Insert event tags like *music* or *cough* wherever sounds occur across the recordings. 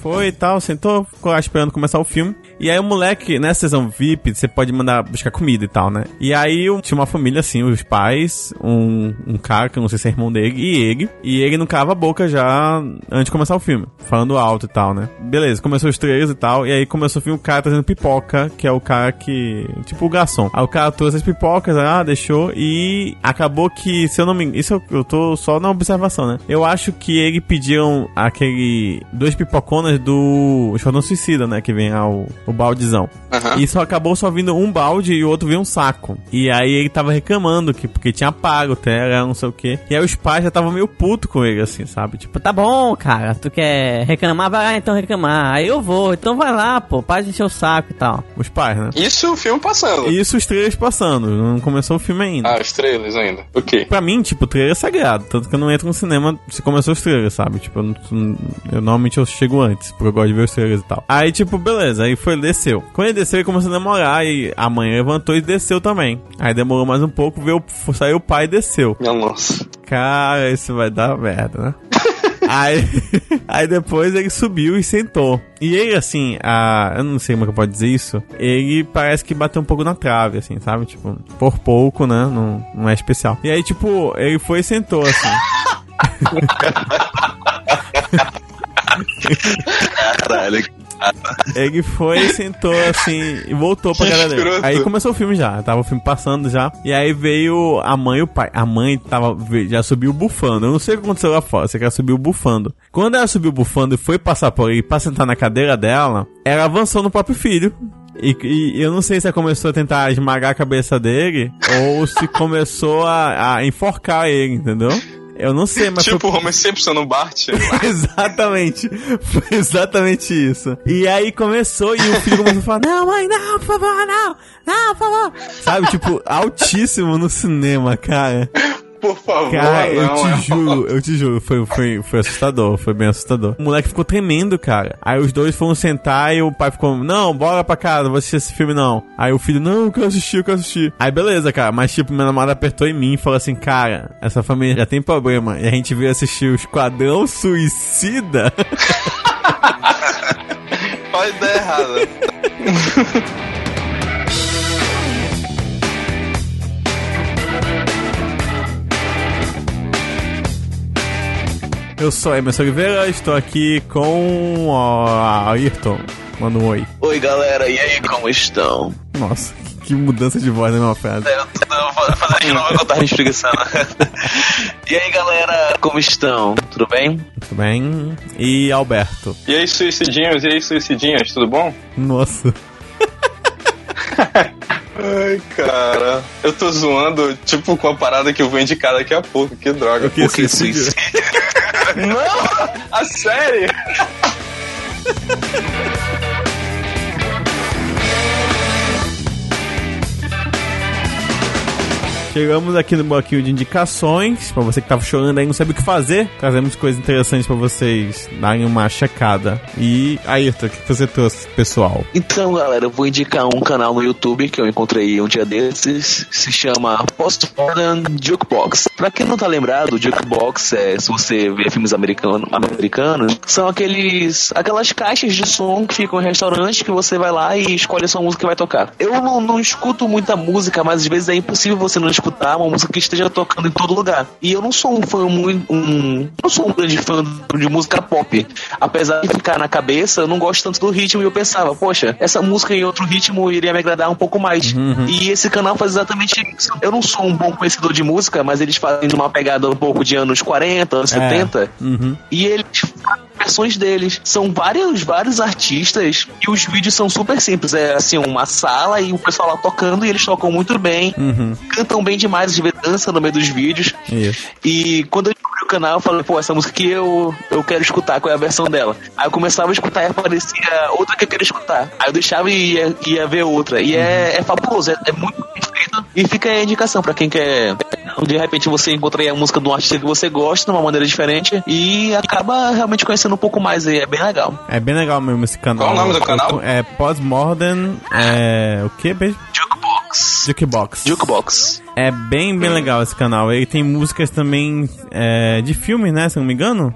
foi e tal, sentou, ficou lá esperando começar o filme. E aí o moleque, nessa sessão VIP, você pode mandar buscar comida e tal, né? E aí tinha uma família assim, os pais, um, um cara, que eu não sei se é irmão dele, e ele. E ele não cava a boca já antes de começar o filme, falando alto e tal, né? Beleza, começou os três e tal, e aí começou o filme o cara trazendo pipoca, que é o cara que. Tipo o garçom. Aí o cara trouxe as pipocas, ah, deixou, e acabou que, se eu não me isso eu, eu tô só na observação, né? Eu acho que ele pediram aquele. dois pipoconas do Esquadrão Suicida, né? Que vem ao o baldezão. Aham. E só acabou só vindo um balde e o outro veio um saco. E aí ele tava reclamando que porque tinha pago, era não sei o que. E aí os pais já estavam meio puto com ele, assim, sabe? Tipo, Tá bom, cara, tu quer reclamar? Vai lá então reclamar. Aí eu vou, então vai lá, pô, para de encher o saco e tal. os pais, né? Isso o filme passando. Isso os trailers passando, não começou o filme ainda. Ah, os trailers ainda. Ok. Pra mim, tipo, o trailer é sagrado. Tanto que eu não entro no cinema se começou os trailers, sabe? Tipo, eu, não- eu normalmente eu chego antes, porque eu gosto de ver os trailers e tal. Aí, tipo, beleza, aí foi, desceu. Quando ele desceu, ele começou a demorar, e a mãe levantou e desceu também. Aí demorou mais um pouco, veio, saiu o pai e desceu. Nossa. Cara, isso vai dar merda, né? *laughs* aí, aí depois ele subiu e sentou. E ele, assim, a, eu não sei como é que eu posso dizer isso. Ele parece que bateu um pouco na trave, assim, sabe? Tipo, por pouco, né? Não, não é especial. E aí, tipo, ele foi e sentou, assim. *laughs* Caralho. *laughs* Ele foi, sentou assim e voltou pra cara dele. Aí começou o filme já, tava o filme passando já. E aí veio a mãe e o pai. A mãe tava, já subiu bufando. Eu não sei o que aconteceu lá fora, sei que ela subiu bufando. Quando ela subiu bufando e foi passar por ele pra sentar na cadeira dela, ela avançou no próprio filho. E, e eu não sei se ela começou a tentar esmagar a cabeça dele *laughs* ou se começou a, a enforcar ele, entendeu? Eu não sei, mas tipo o Homer Simpson no Bart. *laughs* exatamente. Foi exatamente isso. E aí começou e o filho começou a falar: Não, mãe, não, por favor, não, não, por favor. Sabe, tipo, altíssimo no cinema, cara. Por favor, Cara, eu não. é te *laughs* juro, eu te juro, foi, foi, foi assustador, foi bem assustador. O moleque ficou tremendo, cara. Aí os dois foram sentar e o pai ficou, não, bora pra casa, não vou assistir esse filme não. Aí o filho, não, eu quero assistir, eu quero assistir. Aí beleza, cara, mas tipo, minha namorada apertou em mim e falou assim, cara, essa família já tem problema. E a gente veio assistir o Esquadrão Suicida. *laughs* Olha a ideia errada. *laughs* Eu sou Emerson Oliveira, estou aqui com ó, a Ayrton. Manda um oi. Oi, galera, e aí, como estão? Nossa, que mudança de voz na mesma frase. Eu tô fazendo de novo que eu tava me espreguiçando. E aí, galera, como estão? Tudo bem? Tudo bem? E Alberto. E aí, suicidinhos, e aí, suicidinhas, tudo bom? Nossa. *laughs* Ai, cara. Eu tô zoando, tipo, com a parada que eu vou indicar daqui a pouco. Que droga. O que Porque suicídio? suicídio. *laughs* Não! A série? *laughs* Chegamos aqui no bloquinho de indicações. Pra você que tava chorando aí, não sabe o que fazer. Trazemos coisas interessantes pra vocês darem uma checada. E Ayrton, o que você trouxe, pessoal? Então, galera, eu vou indicar um canal no YouTube que eu encontrei um dia desses. Se chama Postmodern Jukebox. Pra quem não tá lembrado, Jukebox é, se você vê filmes americano, americanos, são aqueles aquelas caixas de som que ficam em restaurantes que você vai lá e escolhe a sua música que vai tocar. Eu não, não escuto muita música, mas às vezes é impossível você não escutar uma música que esteja tocando em todo lugar. E eu não sou um fã muito. Um, não sou um grande fã de música pop. Apesar de ficar na cabeça, eu não gosto tanto do ritmo e eu pensava, poxa, essa música em outro ritmo iria me agradar um pouco mais. E esse canal faz exatamente isso. Eu não sou um bom conhecedor de música, mas eles fazem uma pegada um pouco de anos 40, anos 70. Uhum. E eles fazem versões deles. São vários, vários artistas e os vídeos são super simples. É assim, uma sala e o pessoal lá tocando e eles tocam muito bem. Uhum. Cantam bem demais, às vezes dança no meio dos vídeos. Isso. E quando eu descobri o canal, eu falei, pô, essa música aqui eu, eu quero escutar, qual é a versão dela? Aí eu começava a escutar e aparecia outra que eu queria escutar. Aí eu deixava e ia, ia ver outra. E é, é fabuloso, é, é muito bem feito. E fica aí a indicação pra quem quer. De repente você encontra aí a música de um artista que você gosta, de uma maneira diferente, e acaba realmente conhecendo um pouco mais aí. É bem legal. É bem legal mesmo esse canal. Qual o nome do canal? É Postmodern. É. O que, beijo? Jukebox. Jukebox. Jukebox. É bem, bem legal esse canal. Ele tem músicas também é, de filmes, né? Se não me engano.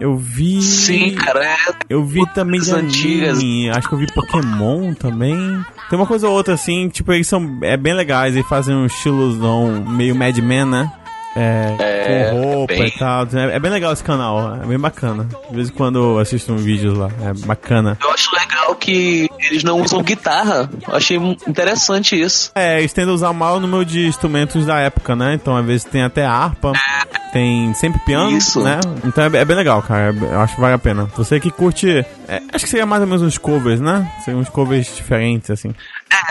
Eu vi. Sim, cara, é Eu vi também de antigas. anime, acho que eu vi Pokémon também. Tem uma coisa ou outra assim, tipo, eles são é bem legais, eles fazem um estilozão meio Mad Men, né? É, É, com roupa bem. e tal. É, é bem legal esse canal, é bem bacana. De vez em quando eu assisto um vídeos lá, é bacana. Eu acho legal que eles não usam guitarra. Eu achei interessante isso. É, eles tendem a usar o número de instrumentos da época, né? Então, às vezes tem até harpa, tem sempre piano, Isso. né? Então é, é bem legal, cara. É- eu acho que vale a pena. Você que curte. é, acho que seria mais ou menos uns covers, né? Seriam uns covers diferentes, assim.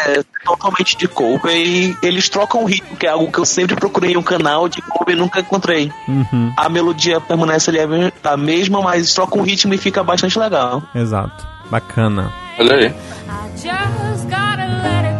É totalmente de cover e eles trocam o ritmo, que é algo que eu sempre procurei em um canal de cover e nunca encontrei. Uhum, A melodia permanece ali a mesma, mas troca o ritmo e fica bastante legal. exato. Bacana. Olha aí. I just gotta let it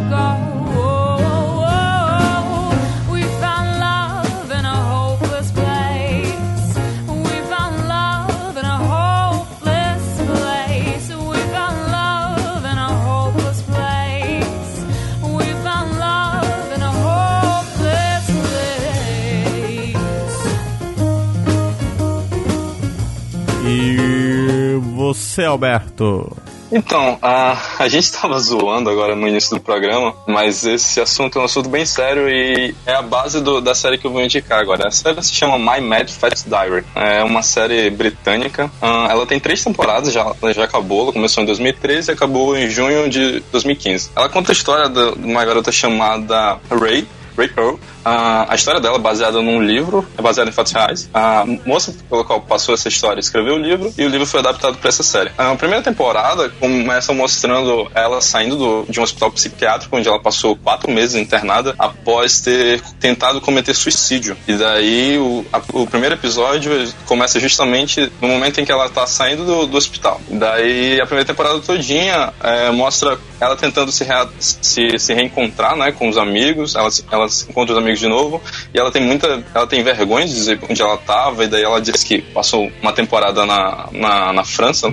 você, Alberto? Então, a, a gente estava zoando agora no início do programa, mas esse assunto é um assunto bem sério e é a base do- da série que eu vou indicar agora. A série se chama My Mad Fat Diary. É uma série britânica. Ah, ela tem três temporadas, já, já acabou. Ela começou em 2013 e acabou em junho de 2015. Ela conta a história de uma garota chamada Ray. Ray Pearl. Ah, a história dela é baseada num livro, é baseada em fatos reais. A moça pelo qual passou essa história escreveu o livro e o livro foi adaptado para essa série. A primeira temporada começa mostrando ela saindo do- de um hospital psiquiátrico onde ela passou quatro meses internada após ter tentado cometer suicídio. E daí o, a- o primeiro episódio começa justamente no momento em que ela tá saindo do, do hospital. Daí a primeira temporada todinha é, mostra ela tentando se, rea- se, se reencontrar né, com os amigos, ela, ela encontra os amigos de novo e ela tem muita. Ela tem vergonha de dizer onde ela tava, e daí ela diz que passou uma temporada na, na, na França.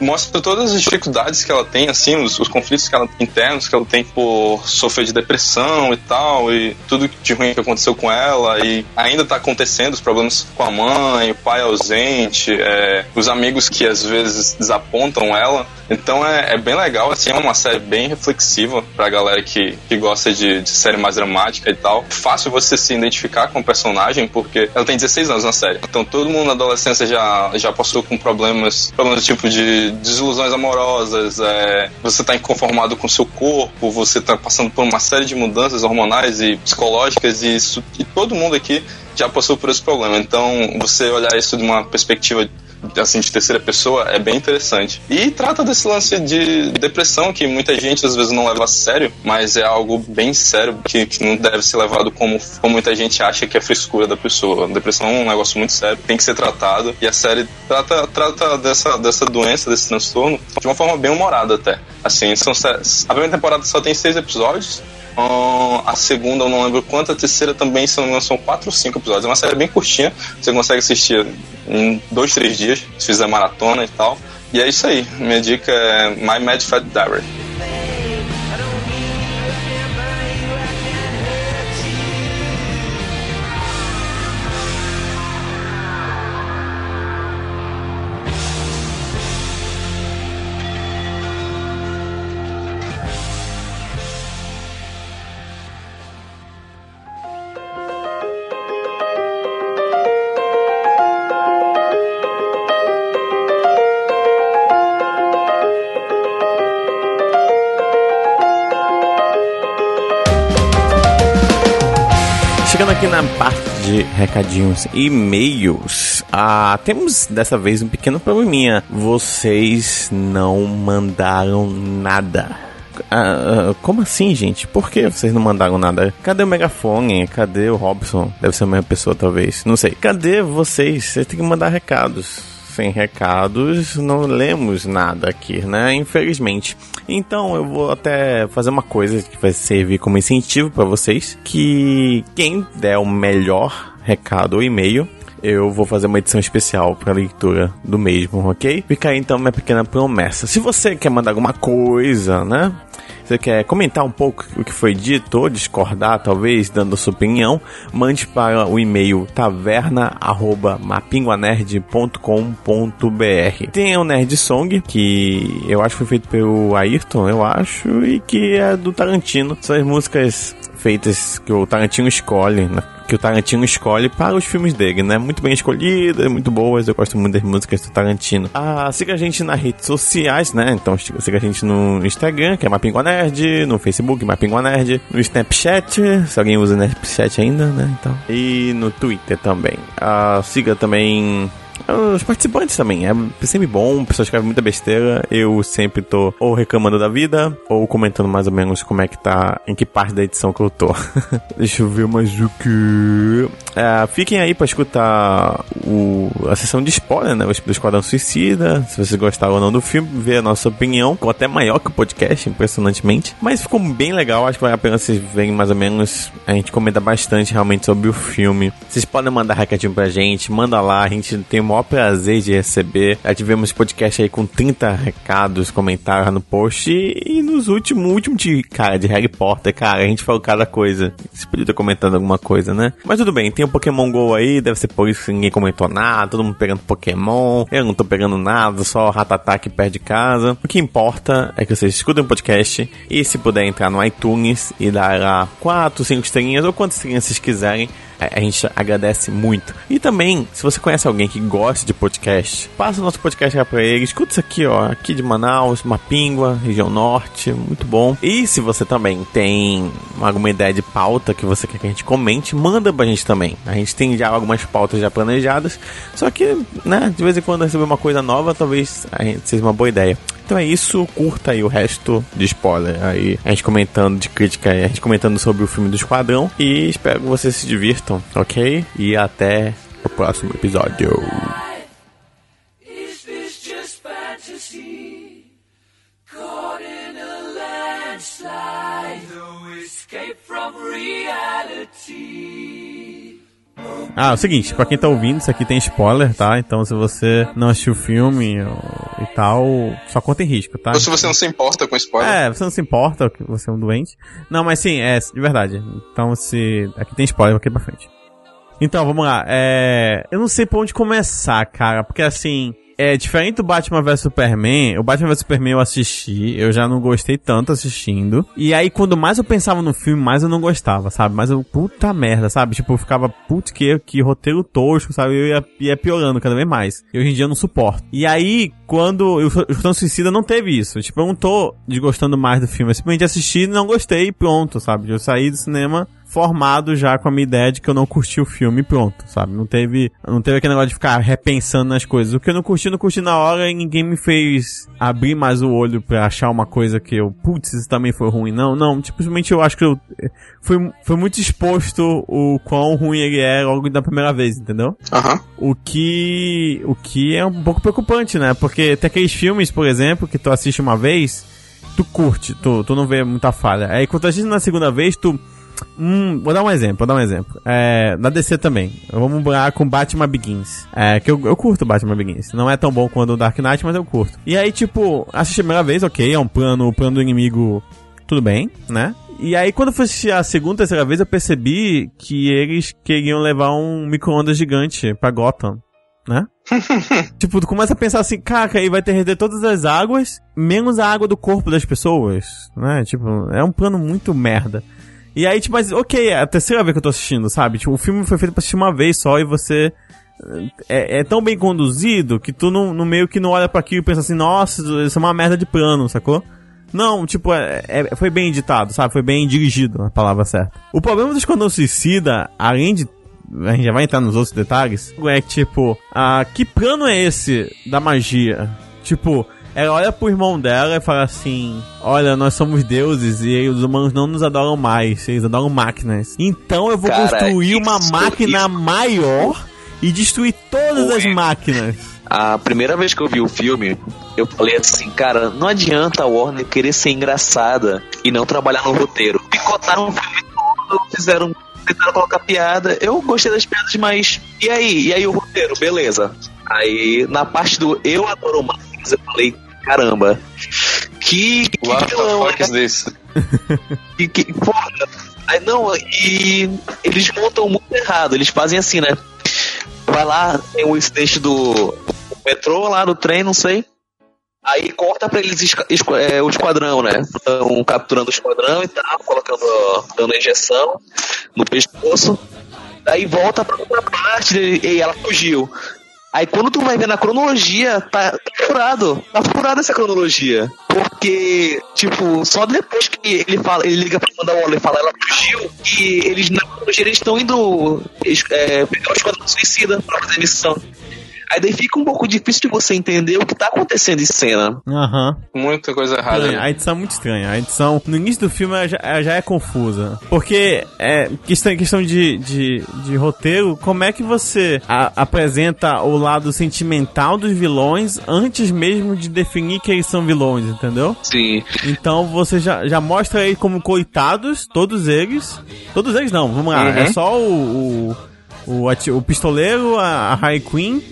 Mostra todas as dificuldades que ela tem, assim, os, os conflitos que ela, internos que ela tem por sofrer de depressão e tal, e tudo de ruim que aconteceu com ela, e ainda tá acontecendo os problemas com a mãe, o pai ausente, é, os amigos que às vezes desapontam ela. Então é, é bem legal, assim, é uma série bem reflexiva pra galera que, que gosta de, de série mais dramática e tal. Fácil você se identificar com o personagem, porque ela tem 16 anos na série. Então todo mundo na adolescência já, já passou com problemas, problemas tipo de desilusões amorosas, é, você tá inconformado com o seu corpo, você tá passando por uma série de mudanças hormonais e psicológicas e, isso, e todo mundo aqui já passou por esse problema. Então você olhar isso de uma perspectiva assim de terceira pessoa é bem interessante. E trata desse lance de depressão que muita gente às vezes não leva a sério, mas é algo bem sério que, que não deve ser levado como, como muita gente acha que é frescura da pessoa. Depressão é um negócio muito sério, tem que ser tratado e a série trata, trata dessa, dessa doença, desse transtorno de uma forma bem humorada até. Assim, são a primeira temporada só tem seis episódios. Ahn, a segunda eu não lembro quanto, a terceira também, se não me são quatro ou cinco episódios. É uma série bem curtinha, você consegue assistir em dois, três dias, se fizer maratona e tal. E é isso aí, minha dica é My Mad Fat Diary. Aqui na parte de recadinhos e e-mails, ah, temos dessa vez um pequeno probleminha. Vocês não mandaram nada. Ah, ah, como assim, gente? Por que vocês não mandaram nada? Cadê o megafone? Cadê o Robson? Deve ser a mesma pessoa, talvez. Não sei. Cadê vocês? Vocês têm que mandar recados sem recados, não lemos nada aqui, né? Infelizmente. Então eu vou até fazer uma coisa que vai servir como incentivo para vocês, que quem der o melhor recado ou e-mail eu vou fazer uma edição especial para leitura do mesmo, ok? Fica aí então minha pequena promessa. Se você quer mandar alguma coisa, né? Você quer comentar um pouco o que foi dito, ou discordar, talvez, dando sua opinião, mande para o e-mail taverna.mapinguanerd.com.br. Tem o Nerd Song, que eu acho que foi feito pelo Ayrton, eu acho, e que é do Tarantino. São as músicas feitas que o Tarantino escolhe, né? Que o Tarantino escolhe para os filmes dele, né? Muito bem escolhidas, muito boas. Eu gosto muito das músicas do Tarantino. Ah, siga a gente nas redes sociais, né? Então siga a gente no Instagram, que é Mapingua Nerd, no Facebook, Mapingua Nerd, no Snapchat, se alguém usa Snapchat ainda, né? Então. E no Twitter também. Ah, siga também os participantes também. É sempre bom, pessoas escrevem muita besteira. Eu sempre tô ou reclamando da vida, ou comentando mais ou menos como é que tá, em que parte da edição que eu tô. *laughs* Deixa eu ver mais o que. É, fiquem aí pra escutar o, a sessão de spoiler, né? Do Esquadrão Suicida. Se vocês gostaram ou não do filme, ver a nossa opinião. Ficou até maior que o podcast, impressionantemente. Mas ficou bem legal. Acho que vale a pena vocês verem mais ou menos. A gente comenta bastante realmente sobre o filme. Vocês podem mandar recadinho pra gente. Manda lá, a gente tem o maior prazer de receber. Já tivemos podcast aí com 30 recados, comentários no post. E, e nos últimos, último de, cara, de Harry Potter, cara, a gente falou cada coisa. Você podia ter comentado alguma coisa, né? Mas tudo bem, tem o Pokémon GO aí, deve ser por isso que ninguém comentou nada, todo mundo pegando Pokémon. Eu não tô pegando nada, só Ratatá que perde casa. O que importa é que vocês escutem o podcast e se puder entrar no iTunes e dar lá 4, 5 estrelinhas ou quantas estrelinhas vocês quiserem, a gente agradece muito. E também, se você conhece alguém que gosta de podcast, passa o nosso podcast lá pra ele. Escuta isso aqui, ó, aqui de Manaus, Mapingua, região norte, muito bom. E se você também tem alguma ideia de pauta que você quer que a gente comente, manda pra gente também. A gente tem já algumas pautas já planejadas, só que, né, de vez em quando receber uma coisa nova, talvez a gente seja uma boa ideia. Então é isso, curta aí o resto de spoiler. Aí a gente comentando de crítica, a gente comentando sobre o filme do Esquadrão. E espero que vocês se ok? E até o próximo episódio. Ah, é o seguinte, pra quem tá ouvindo, isso aqui tem spoiler, tá? Então se você não assistiu o filme ou- e tal, só conta em risco, tá? Ou se você não se importa com spoiler. É, você não se importa você é um doente. Não, mas sim, é de verdade. Então se. Aqui tem spoiler aqui pra frente. Então, vamos lá. É. Eu não sei por onde começar, cara. Porque assim. É diferente do Batman vs Superman. O Batman vs Superman eu assisti. Eu já não gostei tanto assistindo. E aí, quando mais eu pensava no filme, mais eu não gostava, sabe? Mas eu, puta merda, sabe? Tipo, eu ficava, putz, que, que roteiro tosco, sabe? Eu ia, ia piorando cada vez mais. E hoje em dia eu não suporto. E aí, quando o Esquadrão Suicida não teve isso. Tipo, eu não tô desgostando mais do filme. Eu simplesmente assisti e não gostei e pronto, sabe? Eu saí do cinema formado já com a minha ideia de que eu não curti o filme e pronto, sabe? Não teve, não teve aquele negócio de ficar repensando nas coisas. O que eu não curti, eu não curti na hora e ninguém me fez abrir mais o olho pra achar uma coisa que eu, putz, isso também foi ruim. Não, não, simplesmente eu acho que eu foi, foi muito exposto o quão ruim ele é logo da primeira vez, entendeu? Aham. O que. O que é um pouco preocupante, né? Porque tem aqueles filmes, por exemplo, que tu assiste uma vez, tu curte, tu, tu não vê muita falha. Aí quando tu assiste na segunda vez, tu. Hum, vou dar um exemplo, vou dar um exemplo. É, na DC também. Vamos brincar com Batman Begins. É, que eu, eu curto Batman Begins. Não é tão bom quanto o Dark Knight, mas eu curto. E aí, tipo, assisti a primeira vez, ok, é um plano, o plano do inimigo, tudo bem, né? E aí, quando assistir a segunda, terceira vez, eu percebi que eles queriam levar um micro-ondas gigante pra Gotham, né? *laughs* tipo, tu começa a pensar assim, cara, aí vai ter que render todas as águas, menos a água do corpo das pessoas, né? Tipo, é um plano muito merda. E aí, tipo, mas ok, é a terceira vez que eu tô assistindo, sabe? Tipo, o filme foi feito pra assistir uma vez só e você. É, é tão bem conduzido que tu não, no meio que não olha pra aquilo e pensa assim, nossa, isso é uma merda de plano, sacou? Não, tipo, é, é- foi bem editado, sabe? Foi bem dirigido, a palavra certa. O problema do Esquadrão Suicida, além de. A gente já vai entrar nos outros detalhes. É que, tipo, ah, que plano é esse da magia? Tipo, ela olha pro irmão dela e fala assim: Olha, nós somos deuses e os humanos não nos adoram mais, eles adoram máquinas. Então eu vou Cara, construir uma máquina maior e destruir todas as Ué. máquinas. A primeira vez que eu vi o filme, eu falei assim, cara, não adianta a Warner querer ser engraçada e não trabalhar no roteiro. Picotaram o filme todo, fizeram, tentaram colocar piada. Eu gostei das piadas, mas e aí? E aí o roteiro? Beleza. Aí na parte do eu adoro máquinas, eu falei, caramba, Que, que What the vilão, fuck is? Que, que, porra. Aí não, e eles montam muito errado. Eles fazem assim, né? Vai lá, tem o incidente do metrô lá, do trem, não sei. Aí corta pra eles é, o esquadrão, né? Estão capturando o esquadrão e tal, colocando, dando a injeção no pescoço. Aí volta pra outra parte e e ela fugiu. Aí quando tu vai ver na cronologia, tá, tá furado. Tá furada essa cronologia. Porque, tipo, só depois que ele fala, ele liga pra mandar o Waller e fala, ela fugiu, e eles na cronologia eles estão indo é, pegar o esquadrão suicida pra fazer missão. Aí daí fica um pouco difícil de você entender o que tá acontecendo em cena. Aham. Muita coisa errada. Estranha, A edição é muito estranha. A edição, no início do filme, ela já, ela já é confusa. Porque, é, questão, questão de, de, de roteiro, como é que você a- apresenta o lado sentimental dos vilões antes mesmo de definir que eles são vilões, entendeu? Sim. Então você já, já mostra eles como coitados, todos eles. Todos eles não, vamos lá. Uhum. É só o, o, o, o pistoleiro, a, a High Queen.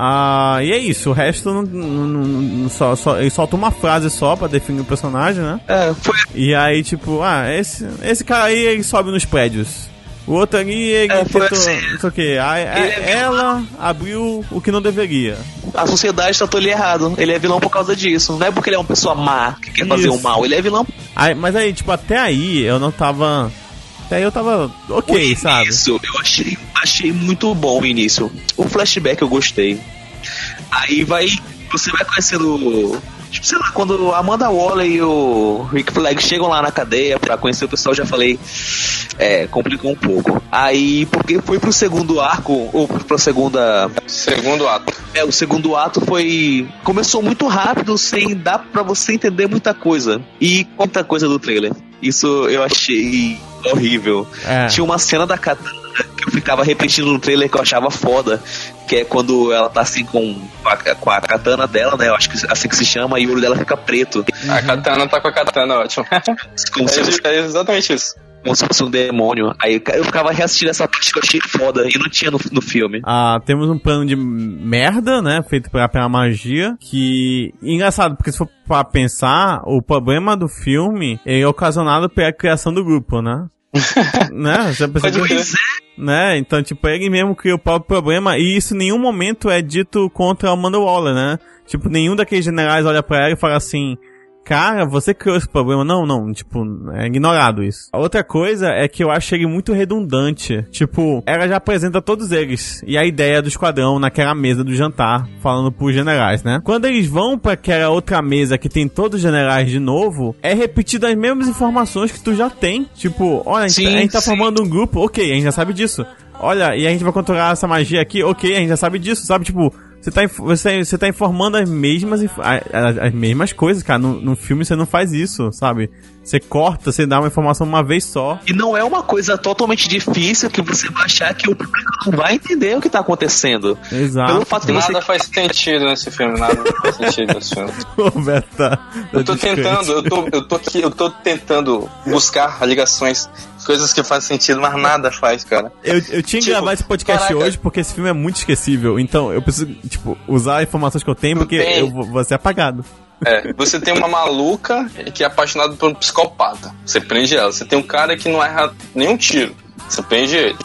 Ah, e é isso, o resto não, não- não- só, só, ele solta uma frase só pra definir o personagem, né? É, foi E aí, tipo, ah, esse, esse cara aí ele sobe nos prédios. O outro ali, ele É, tentou, assim. não sei o que. Aí, Ele é ela abriu o que não deveria. a sociedade tratou ele errado. Ele é vilão por causa disso. Não é porque ele é uma pessoa má que quer fazer Isso. o mal. Ele é vilão Aí, mas aí, tipo, até aí eu não tava. Até aí eu tava ok, o sabe? início, eu achei, achei muito bom o início. O flashback eu gostei. Aí vai. Você vai conhecendo. Tipo, sei lá, quando a Amanda Waller e o Rick Flag chegam lá na cadeia pra conhecer o pessoal, eu já falei. É, complicou um pouco. Aí, porque foi pro segundo arco, ou pra segunda. Segundo ato. É, o segundo ato foi. Começou muito rápido, sem dar pra você entender muita coisa. E muita coisa do trailer. Isso eu achei horrível. É. Tinha uma cena da katana que eu ficava repetindo no trailer que eu achava foda. Que é quando ela tá assim com a, com a katana dela, né? Eu acho que assim que se chama, e o olho dela fica preto. A katana tá com a katana, ótimo. *laughs* Como se, fosse, é, é exatamente isso. como se fosse um demônio. Aí eu ficava reassistindo essa parte que eu achei foda e não tinha no, no filme. Ah, temos um plano de merda, né? Feito pela, pela magia. Que. Engraçado, porque se for pra pensar, o problema do filme é ocasionado pela criação do grupo, né? *laughs* né? Já percebeu? Crer. né? Então, tipo, ele mesmo criou o próprio problema e isso em nenhum momento é dito contra a Amanda Waller, né? Tipo, nenhum daqueles generais olha pra ela e fala assim, cara, você criou esse problema. Não, não, tipo, é ignorado isso. A outra coisa é que eu acho ele muito redundante. Tipo, ela já apresenta todos eles e a ideia do esquadrão naquela mesa do jantar, falando pros generais, né? Quando eles vão pra aquela outra mesa que tem todos os generais de novo, é repetido as mesmas informações que tu já tem. Tipo, olha, a gente, Sim, a gente tá sim. formando um grupo, ok, a gente já sabe disso. Olha, e a gente vai controlar essa magia aqui, ok, a gente já sabe disso, sabe? Tipo, você tá, você, você tá informando as mesmas, inf- a- a- as mesmas coisas, cara. No, no filme você não faz isso, sabe? Você corta, você dá uma informação uma vez só. E não é uma coisa totalmente difícil que você vai achar que o público não vai entender o que tá acontecendo. Exato. Pelo fato de você. Nada faz sentido nesse filme, nada faz sentido nesse filme. *laughs* Tá- Eu tô tá descrente. tentando, eu tô, eu tô aqui, eu tô tentando buscar ligações, coisas que fazem sentido, mas nada faz, cara. Eu, eu tinha que Tipo, gravar esse podcast caraca. hoje porque esse filme é muito esquecível. Então eu preciso, tipo, usar as informações que eu tenho porque tem. eu vou, vou ser apagado. É, você tem uma maluca que é apaixonada por um psicopata. Você prende ela. Você tem um cara que não erra nenhum tiro. Você prende ele.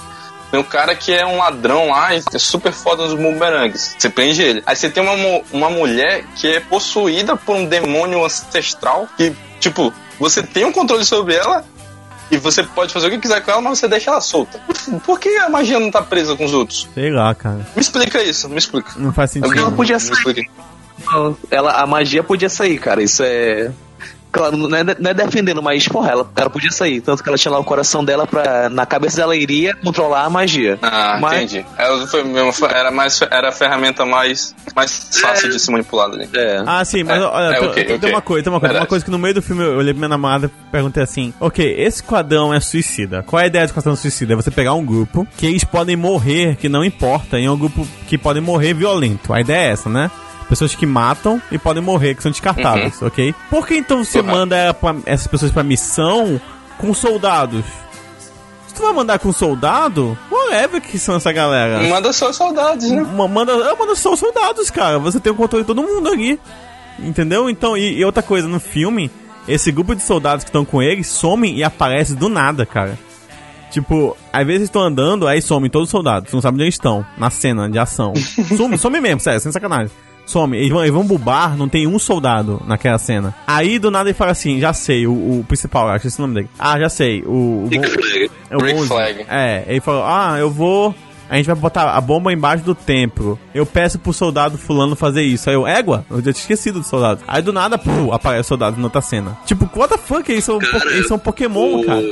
Tem um cara que é um ladrão lá e é super foda nos bumerangues. Você prende ele. Aí você tem uma, uma mulher que é possuída por um demônio ancestral que, tipo, você tem um controle sobre ela e você pode fazer o que quiser com ela, mas você deixa ela solta. Por que a magia não tá presa com os outros? Sei lá, cara. Me explica isso, me explica. Não faz sentido. Porque ela não. podia Me sair. explica. Ela, a magia podia sair, cara. Isso é. Claro, não é, não é defendendo, mas, porra, ela, ela podia sair. Tanto que ela tinha lá o coração dela pra. Na cabeça dela iria controlar a magia. Ah, Mas- entendi. Ela foi mesmo- foi- era, mais, era a ferramenta mais, mais fácil de ser manipulada ali. É. Ah, sim, mas É, olha, é, tem- ok, tem uma coisa, tem uma coisa, uma coisa que no meio do filme eu olhei pra minha namorada e perguntei assim: Ok, esse quadrão é suicida. Qual é a ideia do quadrão suicida? É você pegar um grupo que eles podem morrer, que não importa, e é um grupo que podem morrer violento. A ideia é essa, né? Pessoas que matam e podem morrer, que são descartáveis, ok? Por que então você Correto. manda pra- essas pessoas pra missão com soldados? Se tu vai mandar com soldado, whatever que são essa galera. Manda só os soldados, né? Ma- Manda, manda só os soldados, cara. Você tem o controle de todo mundo ali. Entendeu? Então, e, e outra coisa, no filme, esse grupo de soldados que estão com ele somem e aparecem do nada, cara. Tipo, às vezes estão andando, aí somem todos os soldados. Você não sabe onde eles estão, na cena de ação. *laughs* Some, some mesmo, sério, sem sacanagem. Some. Eles vão, eles vão pro bar, não tem um soldado naquela cena. Aí, do nada, ele fala assim, já sei, o, o principal, acho que esse é o nome dele. Ah, já sei, o... o Rick Flag. é o Rick. Flag. É, ele falou, ah, eu vou... A gente vai botar a bomba embaixo do templo. Eu peço pro soldado fulano fazer isso. Aí eu, égua, eu já tinha esquecido do soldado. Aí do nada, pô, aparece o soldado na outra cena. Tipo, what the fuck? Eles são, po- Cara, eles são Pokémon, o- cara.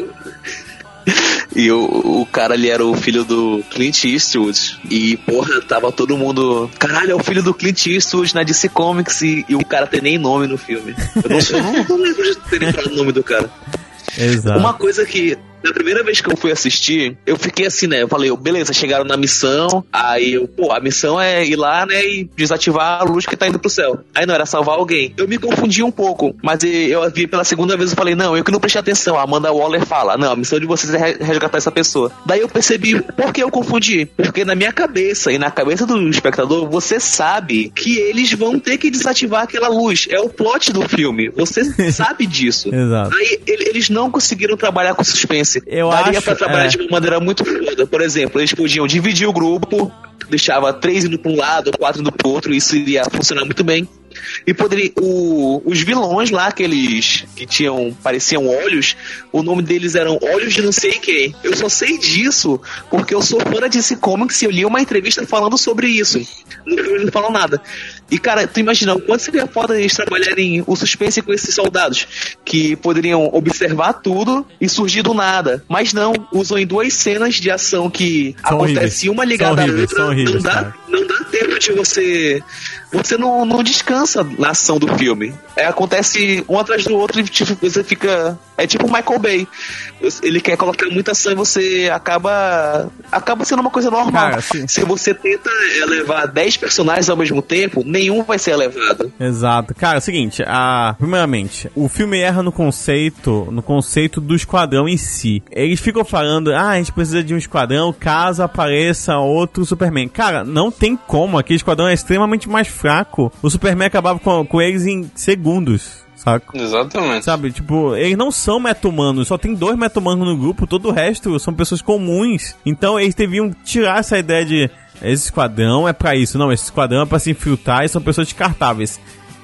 *laughs* E o, o cara ali era o filho do Clint Eastwood. E, porra, tava todo mundo. Caralho, é o filho do Clint Eastwood na DC Comics. E, e o cara tem nem nome no filme. Eu não, sei, eu não, lembro de terem falado o nome do cara. *laughs* Exato. Uma coisa que, na primeira vez que eu fui assistir, eu fiquei assim, né? Eu falei, eu, beleza, chegaram na missão, aí eu, pô, a missão é ir lá, né, e desativar a luz que tá indo pro céu. Aí não, era salvar alguém. Eu me confundi um pouco, mas eu vi pela segunda vez e falei, não, eu que não prestei atenção. A Amanda Waller fala, não, a missão de vocês é re- resgatar essa pessoa. Daí eu percebi por que eu confundi. Porque na minha cabeça e na cabeça do espectador, você sabe que eles vão ter que desativar aquela luz. É o plot do filme. Você *laughs* sabe disso. Exato. Aí ele- eles não conseguiram trabalhar com suspense. Eu Daria acho, pra trabalhar é. de uma maneira muito foda. Por exemplo, eles podiam dividir o grupo, deixava três indo pra um lado, quatro indo pro outro, isso iria funcionar muito bem. E poderia. O, os vilões lá, aqueles que tinham. pareciam olhos, o nome deles eram Olhos de não sei quem. Eu só sei disso porque eu sou fã da DC Comics e eu li uma entrevista falando sobre isso. No filme eles não falam nada. E cara, tu imagina, o quanto seria foda eles trabalharem o suspense com esses soldados que poderiam observar tudo e surgir do nada. Mas não, usam em duas cenas de ação que São horríveis. acontece uma ligada à horríveis, outra. horríveis, não, dá, não dá tempo de você. Você não, não descansa na ação do filme. É, acontece um atrás do outro e tipo, você fica. É tipo o Michael Bay. Ele quer colocar muita ação e você acaba. Acaba sendo uma coisa normal. Cara. Se você tenta elevar 10 personagens ao mesmo tempo, nenhum vai ser elevado. Exato. Cara, é o seguinte, a... primeiramente, o filme erra no conceito, no conceito do esquadrão em si. Eles ficam falando, ah, a gente precisa de um esquadrão caso apareça outro Superman. Cara, não tem como, aquele esquadrão é extremamente mais fraco. O Superman acabava com, com eles em segundos. Saco? Exatamente. Sabe, tipo, eles não são meta-humanos, só tem dois meta-humanos no grupo, todo o resto são pessoas comuns. Então eles deviam tirar essa ideia de esse esquadrão é pra isso. Não, esse esquadrão é pra se infiltrar e são pessoas descartáveis.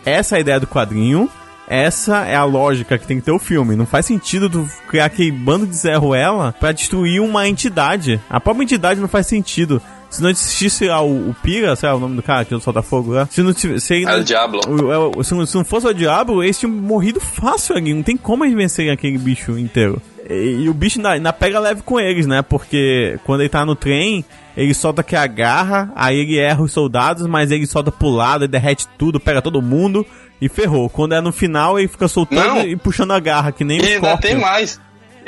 Essa é a ideia do quadrinho, essa é a lógica que tem que ter o filme. Não faz sentido tu criar aquele bando de Zé Ruela pra destruir uma entidade. A própria entidade não faz sentido. Se não existisse lá o, o Pira, sei lá o nome do cara que solta fogo lá. Se não tivesse. Se ele É não- o Diablo. o- o- se, não, se não fosse o diabo, eles tinham morrido fácil ali. Não tem como eles vencerem aquele bicho inteiro. E, e o bicho ainda, ainda pega leve com eles, né? Porque quando ele tá no trem, ele solta que agarra, aí ele erra os soldados, mas ele solta pro lado, ele derrete tudo, pega todo mundo e ferrou. Quando é no final, ele fica soltando Não. e puxando a garra, que nem E ainda tem mais.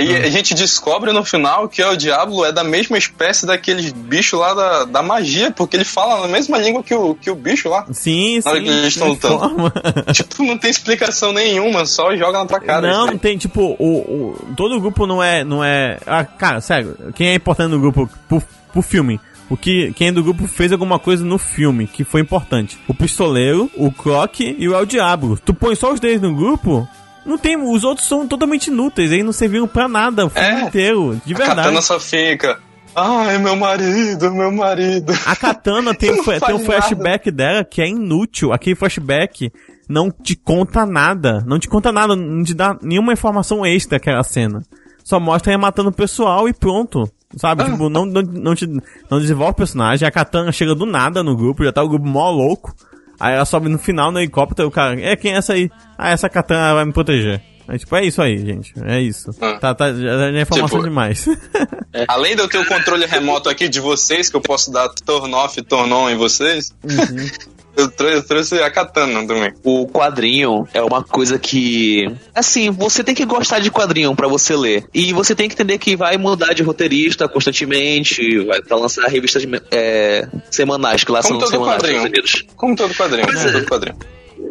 E a gente descobre no final que o Diablo é da mesma espécie daqueles bichos lá da, da magia, porque ele fala na mesma língua que o, que o bicho lá. Sim, Na hora sim. que eles estão lutando. forma. *laughs* tipo, não tem explicação nenhuma, só joga na tua cara. não, aí. tem, tipo, o, o- todo o grupo não é, não é... Ah, cara, sério, quem é importante no grupo pro, pro filme? O que, quem é do grupo fez alguma coisa no filme que foi importante. O pistoleiro, o Croc e o El Diablo. Tu põe só os dois no grupo, não tem, os outros são totalmente inúteis, eles não serviram pra nada o filme É. inteiro, de A verdade. Katana só fica. Ai, meu marido, meu marido. A Katana tem, *laughs* um tem um flashback dela que é inútil. Aquele flashback não te conta nada. Não te conta nada, não te dá nenhuma informação extra aquela cena. Só mostra ele matando o pessoal e pronto. Sabe? Ah. Tipo, não, não, não, te, não desenvolve o personagem. A Katana chega do nada no grupo, já tá o grupo mó louco. Aí ela sobe no final no helicóptero o cara, é, quem é essa aí? Ah, essa Katana vai me proteger. Aí, tipo, é isso aí, gente. É isso. Ah. Tá, tá, já é informação Tipo, demais. *laughs* Além de eu ter o controle remoto aqui de vocês, que eu posso dar turn off e turn on em vocês, *laughs* eu, trou- eu trouxe a katana também. O quadrinho é uma coisa que. Assim, você tem que gostar de quadrinho pra você ler. E você tem que entender que vai mudar de roteirista constantemente, vai pra lançar revistas é, semanais, que lá Como são todo semanais quadrinho. Como todo quadrinho, como é. todo quadrinho.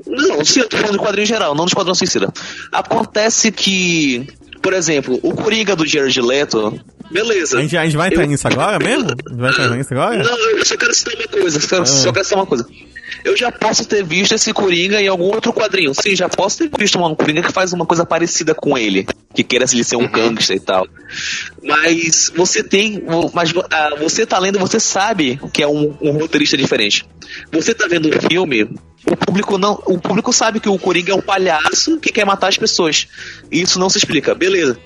Não, sim, eu tô falando de quadrinho geral, não do Esquadrão Suicida. Acontece que, por exemplo, o Coringa do Jared Leto, beleza. A gente, a gente vai entrar Eu- nisso agora mesmo? A gente vai entrar nisso agora? Não, eu só quero citar uma coisa, só quero, Ah. só quero citar uma coisa. eu já posso ter visto esse Coringa em algum outro quadrinho. Sim, já posso ter visto um Coringa que faz uma coisa parecida com ele, que queira ele ser um gangster e tal. Mas você tem, mas ah, você tá lendo, você sabe que é um, um roteirista diferente. Você tá vendo o filme, o público não, o público sabe que o Coringa é um palhaço que quer matar as pessoas. E isso não se explica. Beleza.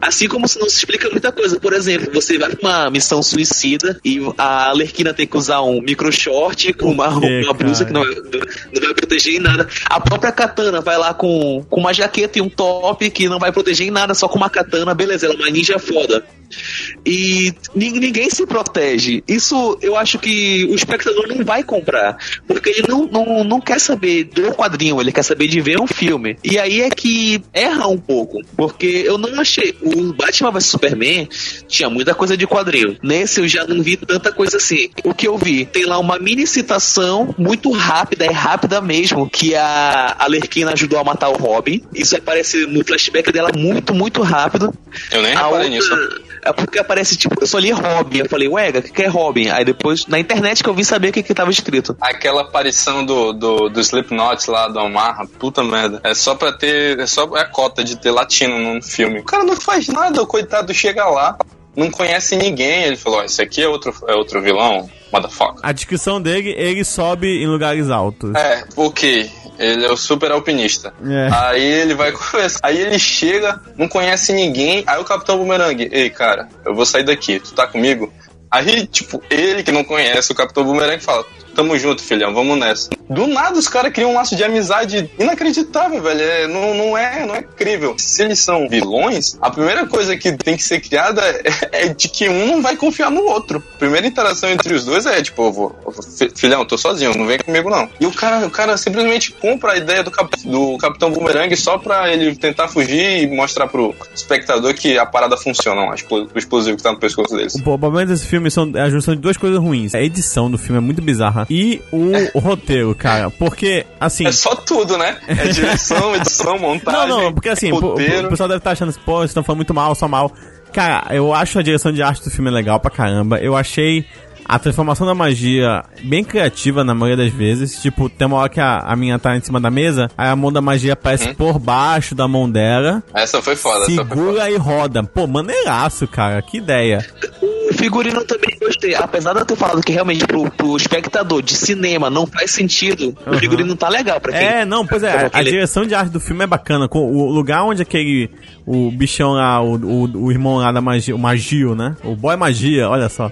Assim como se não se explica muita coisa. Por exemplo, você vai pra uma missão suicida e a Alerquina tem que usar um micro short com uma, quê, uma blusa que não, não vai proteger em nada. A própria katana vai lá com, com uma jaqueta e um top que não vai proteger em nada, só com uma katana, beleza, ela é uma ninja foda. E nin- ninguém se protege. Isso eu acho que o espectador não vai comprar. Porque ele não, não, não quer saber do quadrinho, ele quer saber de ver um filme. E aí é que erra um pouco. Porque eu não achei. O Batman vs Superman tinha muita coisa de quadrinho. Nesse eu já não vi tanta coisa assim. O que eu vi? Tem lá uma mini citação muito rápida, é rápida mesmo, que a Alerquina ajudou a matar o Robin. Isso aparece no flashback dela muito, muito rápido. Eu nem A reparei outra- nisso. É porque aparece, tipo, eu só li Robin. Eu falei, ué, o que que é Robin? Aí depois, na internet que eu vim saber o que que tava escrito. Aquela aparição do, do, do Slipknot lá, do Amarra, puta merda. É só pra ter. É só a cota de ter latino no filme. O cara não faz nada, o coitado chega lá, não conhece ninguém. Ele falou: ó, esse aqui é outro, é outro vilão, motherfucker. A descrição dele, ele sobe em lugares altos. É, ok. Ele é o super alpinista. É. Aí ele vai *laughs* conversar. Aí ele chega, não conhece ninguém. Aí o Capitão Boomerang, ei, cara, eu vou sair daqui, tu tá comigo? Aí, tipo, ele que não conhece o Capitão Boomerang fala: Tamo junto, filhão, vamos nessa. Do nada os caras criam um laço de amizade inacreditável, velho. É, não, não, é, não é crível. Se eles são vilões, a primeira coisa que tem que ser criada é, é de que um não vai confiar no outro. A primeira interação entre os dois é tipo, vou, filhão, tô sozinho, não vem comigo não. E o cara, o cara simplesmente compra a ideia do, cap, do Capitão Boomerang só pra ele tentar fugir e mostrar pro espectador que a parada funciona, explo- o explosivo que tá no pescoço deles. O problema desse filme são é a junção de duas coisas ruins. A edição do filme é muito bizarra. E o, roteiro, cara. Porque, assim. É só tudo, né? É direção, *laughs* edição, Não, montagem. não, porque assim, o, roteiro. o pessoal deve estar achando, pô, estão falando muito mal, só mal. Cara, eu acho a direção de arte do filme legal pra caramba. Eu achei a transformação da magia bem criativa na maioria das vezes. Tipo, tem uma hora que a, a minha tá em cima da mesa, aí a mão da magia aparece por baixo da mão dela. Essa foi foda, essa foi foda. Segura e roda. Pô, maneiraço, cara. Que ideia. *laughs* O figurino também gostei. Apesar de eu ter falado que realmente pro, pro espectador de cinema não faz sentido, o figurino tá legal pra quem. É, não, pois é, a, a direção de arte do filme é bacana. O lugar onde aquele. O bichão lá, o, o, o irmão lá da magia, o Magio, né? O boy magia, olha só.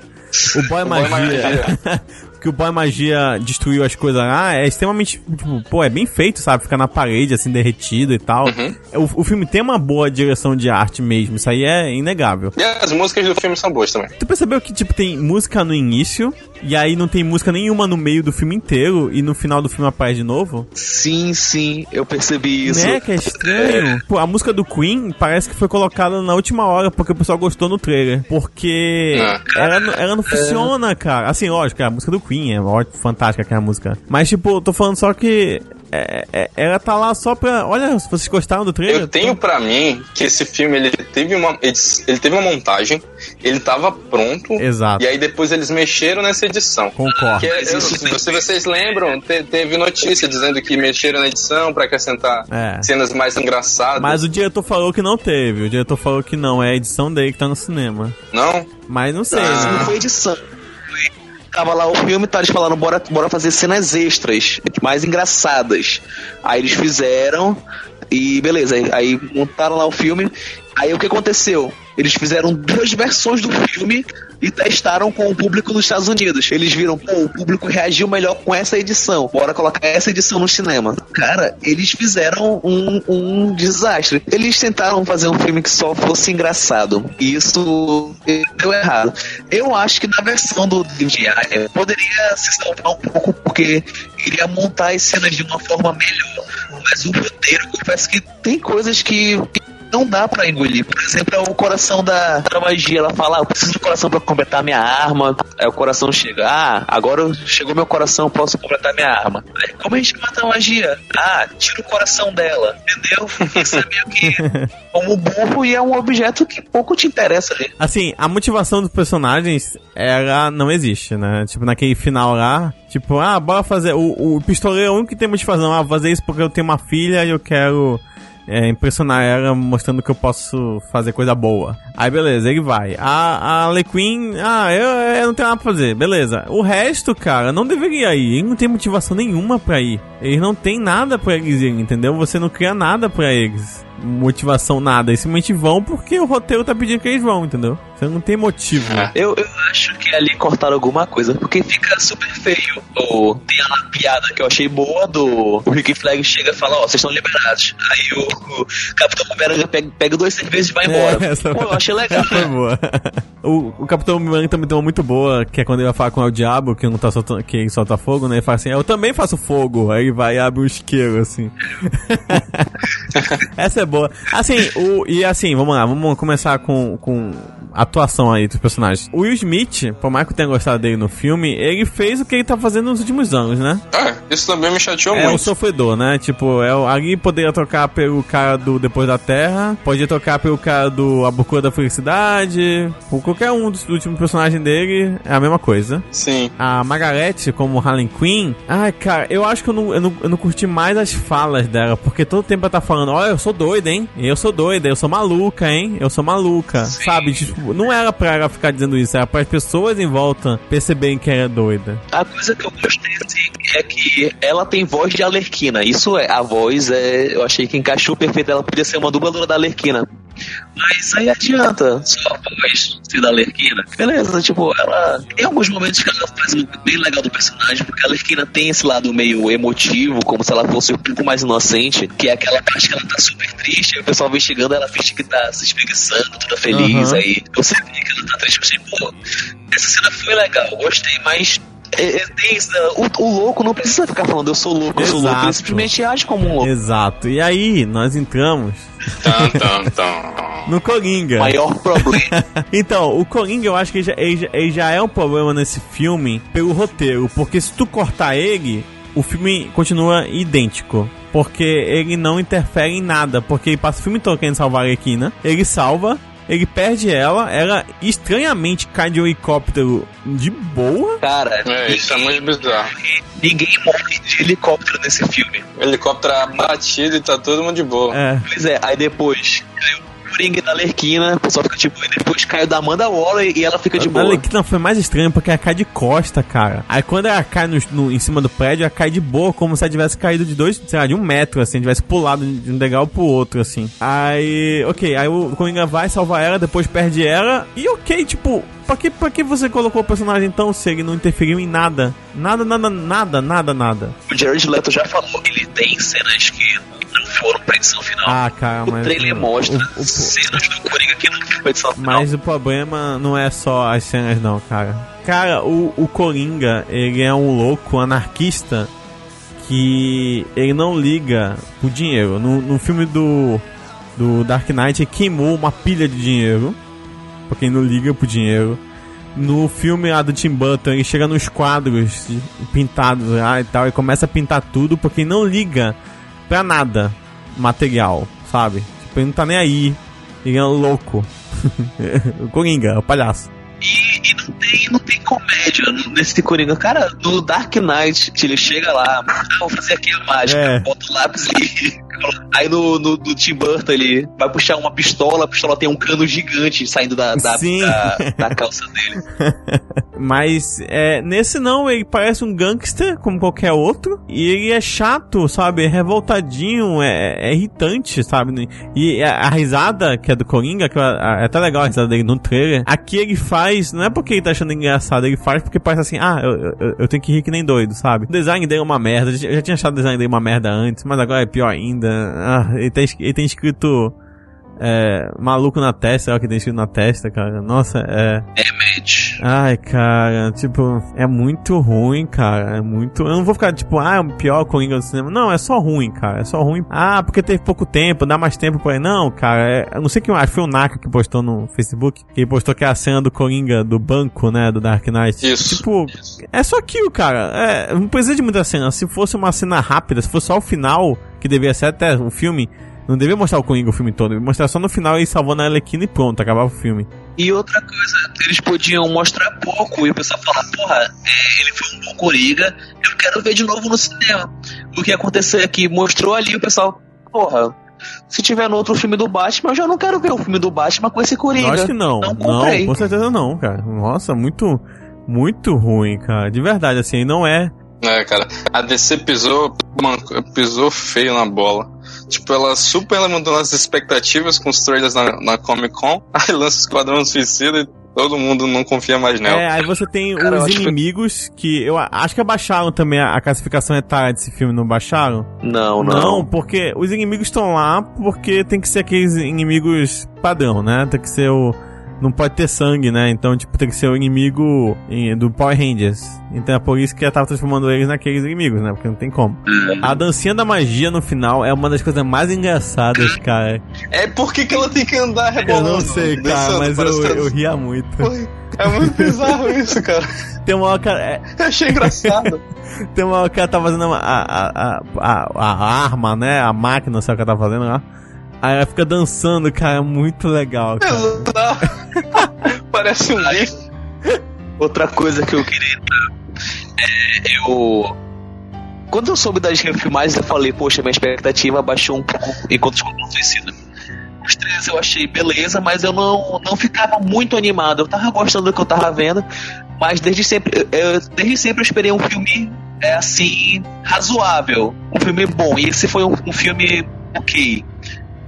O boy Boy magia. *laughs* que o boy magia destruiu as coisas lá é extremamente. Tipo, pô, é bem feito, sabe? Fica na parede, assim, derretido e tal. O, o filme tem uma boa direção de arte mesmo, isso aí é inegável. E as músicas do filme são boas também. Tu percebeu que, tipo, tem música no início, e aí não tem música nenhuma no meio do filme inteiro, e no final do filme aparece de novo? Sim, sim, eu percebi isso. Né, que é estranho. *laughs* Pô, a música do Queen parece que foi colocada na última hora porque o pessoal gostou no trailer. Porque Ah. ela, não- ela não funciona, cara. Assim, lógico, a música do Queen é ótima, fantástica aquela música. Mas, tipo, eu tô falando só que é- é- ela tá lá só pra. Olha, se vocês gostaram do trailer. Eu tenho pra mim que esse filme ele teve uma edi- ele teve uma montagem, ele tava pronto. Exato. E aí depois eles mexeram nessa edição. Concordo. Que é- eu- se vocês lembram, te- teve notícia dizendo que mexeram na edição pra acrescentar É. cenas mais engraçadas. Mas o diretor falou que não teve. O diretor falou que não. É a edição dele que tá no cinema. Não? Mas não sei. Ah. Não né? foi edição. Tava lá o filme, tá, eles falaram, bora, bora fazer cenas extras, mais engraçadas. Aí eles fizeram e beleza, aí montaram lá o filme. Aí o que aconteceu? Eles fizeram duas versões do filme e testaram com o público nos Estados Unidos. Eles viram, pô, o público reagiu melhor com essa edição. Bora colocar essa edição no cinema. Cara, eles fizeram um, um desastre. Eles tentaram fazer um filme que só fosse engraçado. E isso deu errado. Eu acho que na versão do David Ayer poderia se salvar um pouco porque ele ia montar as cenas de uma forma melhor. Mas o roteiro, confesso que tem coisas que não dá pra engolir. Por exemplo, é o coração da, da magia. Ela fala, ah, eu preciso de coração pra completar minha arma. Aí o coração chega, ah, agora chegou meu coração, posso completar minha arma. Aí, como a gente mata a magia? Ah, tira o coração dela, entendeu? Isso é meio que como burro e é um objeto que pouco te interessa ali. Assim, a motivação dos personagens, ela não existe, né? Tipo, naquele final lá, tipo, ah, bora fazer. O, o pistoleiro é o único que tem motivação. Ah, fazer isso porque eu tenho uma filha e eu quero é, impressionar ela mostrando que eu posso fazer coisa boa. Aí beleza, ele vai. A, a Harley Quinn, ah, eu, eu não tenho nada pra fazer, beleza. O resto, cara, não deveria ir. Ele não tem motivação nenhuma pra ir. Eles não tem nada pra eles irem, entendeu? Você não cria nada pra eles. Motivação nada. Eles simplesmente vão porque o roteiro tá pedindo que eles vão, entendeu? Você não tem motivo. É. Eu, eu acho que ali cortaram alguma coisa, porque fica super feio. O, tem a piada que eu achei boa do o Rick Flag chega e fala, ó, vocês estão liberados. Aí o, o Capitão Homem-Aranha pega, pega duas cervejas e vai embora. É, essa- Pô, eu achei legal. *laughs* Foi boa. o, o Capitão Boomerang também tem uma muito boa, que é quando ele vai falar com o Diabo, que não tá soltando, que solta fogo, né? Ele fala assim, eu também faço fogo. Aí ele vai e abre um isqueiro, assim. *laughs* *laughs* Essa é boa. Assim, o, e assim, vamos lá, vamos começar com, com atuação aí dos personagens. O Will Smith, por mais que eu tenha gostado dele no filme, ele fez o que ele tá fazendo nos últimos anos, né? É, isso também me chateou É o muito. sofredor, né? Tipo, é, o- ali poderia trocar pelo cara do Depois da Terra, podia trocar pelo cara do A Procura da Felicidade, por qualquer um dos, do últimos personagens dele, é a mesma coisa. Sim. A Margarete, como Harley Quinn, ai, cara, eu acho que eu não, eu, não, eu não curti mais as falas dela, porque todo tempo ela tá falando, olha, eu sou doida, hein? Eu sou doida, eu sou maluca, hein? Eu sou maluca, sabe? Tipo, não era pra ela ficar dizendo isso, era para as pessoas em volta perceberem que ela é doida. A coisa que eu gostei assim, é que ela tem voz de Alerquina. Isso é, a voz é. Eu achei que encaixou perfeito. Ela podia ser uma dubladora da Alerquina. Mas aí adianta, só a voz ser da Alerquina. Beleza, tipo, ela. Tem alguns momentos que ela faz um bem legal do personagem, porque a Alerquina tem esse lado meio emotivo, como se ela fosse um pouco mais inocente, que é aquela parte que ela tá super triste, aí o pessoal vem chegando, ela finge que tá se espreguiçando, toda feliz, Aham. aí você vê que ela tá triste, eu pensei, pô, essa cena foi legal, gostei, mas é, é, né? o, o louco não precisa ficar falando eu sou louco, eu sou louco, ele Exato. simplesmente age como um louco. Exato. E aí, nós entramos No Coringa. Maior problema. *laughs* Então, o Coringa eu acho que ele já, ele já- ele já é um problema nesse filme pelo roteiro, porque se tu cortar ele, o filme continua idêntico. Porque ele não interfere em nada, porque ele passa o filme todo querendo salvar a Arlequina, ele salva, ele perde ela, ela estranhamente cai de um helicóptero de boa. Cara, É, isso é muito bizarro. ninguém morre de helicóptero nesse filme. O helicóptero abatido e tá todo mundo de boa. É, Pois é, aí depois Coringa da Lerquina, o pessoal fica tipo, e depois caiu da Amanda Waller e ela fica de a boa. Arlequina foi mais estranho porque ela cai de costa, cara. Aí quando ela cai no, no- em cima do prédio, ela cai de boa, como se ela tivesse caído de dois, sei lá, de um metro, assim, tivesse pulado de um degrau pro outro, assim. Aí, ok, aí o Coringa vai salvar ela, depois perde ela, e ok, tipo, pra que, pra que você colocou o personagem então se ele não interferiu em nada? Nada, nada, nada, nada, nada. O Jared Leto já falou, ele tem cenas que não foram pra edição final. Ah, cara, o mas. trailer mostra o- o- cenas do Coringa que não foram pra edição final. Mas o problema não é só as cenas, não, cara. Cara, o, o Coringa, ele é um louco anarquista que ele não liga pro dinheiro. No, no filme do, do Dark Knight, ele queimou uma pilha de dinheiro, porque ele não liga pro dinheiro. No filme lá do Tim Burton, ele chega nos quadros pintados lá e tal, e começa a pintar tudo porque não liga pra nada material, sabe? Tipo, ele não tá nem aí. Ele é louco. *laughs* o Coringa, é o palhaço. E, e não, tem, não tem comédia nesse Coringa. Cara, no Dark Knight, ele chega lá, ah, vou fazer aqui a mágica, É. bota o lápis e. Aí no, no, no Tim Burton ele vai puxar uma pistola, a pistola tem um cano gigante saindo da, da, da, da calça dele. *laughs* Mas é, nesse não, ele parece um gangster, como qualquer outro. E ele é chato, sabe? É revoltadinho, é, é irritante, sabe? E a, a risada, que é do Coringa, que é até legal a risada dele no trailer. Aqui ele faz, não é porque ele tá achando engraçado, ele faz porque parece assim, ah, eu, eu, eu tenho que rir que nem doido, sabe? O design dele é uma merda. Eu já tinha achado o design dele uma merda antes, mas agora é pior ainda. Ah, ele, tem, ele tem escrito é, maluco na testa, é o que tem escrito na testa, cara. Nossa, é. Ai, cara, tipo, é muito ruim, cara. É muito. Eu não vou ficar, tipo, ah, é o pior Coringa do cinema. Não, é só ruim, cara. É só ruim. Ah, porque teve pouco tempo, dá mais tempo pra ele. Não, cara, é... eu não sei quem, acho que foi o Naka que postou no Facebook. Que postou que é a cena do Coringa do banco, né, do Dark Knight. Isso. Tipo, é só aquilo, cara. É, não precisa de muita cena. Se fosse uma cena rápida, se fosse só o final, que deveria ser até o filme, não devia mostrar o Coringa o filme todo. Devia mostrar só no final ele salvando a Arlequina e pronto, acabava o filme. E outra coisa, eles podiam mostrar pouco e o pessoal falar, porra, é, ele foi um bom Coringa, eu quero ver de novo no cinema. O que aconteceu é que mostrou ali o pessoal, porra, se tiver no outro filme do Batman, eu já não quero ver o filme do Batman com esse Coringa. Eu acho que não. Não Não, com certeza não, cara. Nossa, muito, muito ruim, cara. De verdade, assim, não é. É, cara, a DC pisou, mano, pisou feio na bola. Tipo, ela super levantou as expectativas com os trailers na, na Comic Con, *laughs* aí lança o Esquadrão Suicida e todo mundo não confia mais nela. É, aí você tem Cara, os acho que- inimigos que eu acho que abaixaram também a, a classificação etária desse filme, não baixaram? Não, não. porque os inimigos estão lá porque tem que ser aqueles inimigos padrão, né? Tem que ser o. Não pode ter sangue, né? Então, tipo, tem que ser o inimigo do Power Rangers. Então é por isso que ela tava transformando eles naqueles inimigos, né? Porque não tem como. A dancinha da magia no final é uma das coisas mais engraçadas, cara. É por que, ela tem que andar Eu rebolando? não sei, cara, dançando, mas eu, eu ria muito. É muito bizarro isso, cara. Tem uma hora que ela- é, Eu achei engraçado. *laughs* Tem uma hora que ela tá fazendo a, a, a, a, a arma, né? A máquina, sabe o que ela tá fazendo lá? Aí ela fica dançando, cara, é muito legal, cara. Exato. *laughs* Parece um bicho. Outra coisa que eu queria é eu. Quando eu soube das refilmagens, eu falei, poxa, minha expectativa baixou um pouco enquanto Esquadrão Suicida. Os três eu achei beleza, mas eu não, não ficava muito animado. Eu tava gostando do que eu tava vendo, mas desde sempre, eu, desde sempre eu esperei um filme é, assim, razoável. Um filme bom. E esse foi um, um filme ok.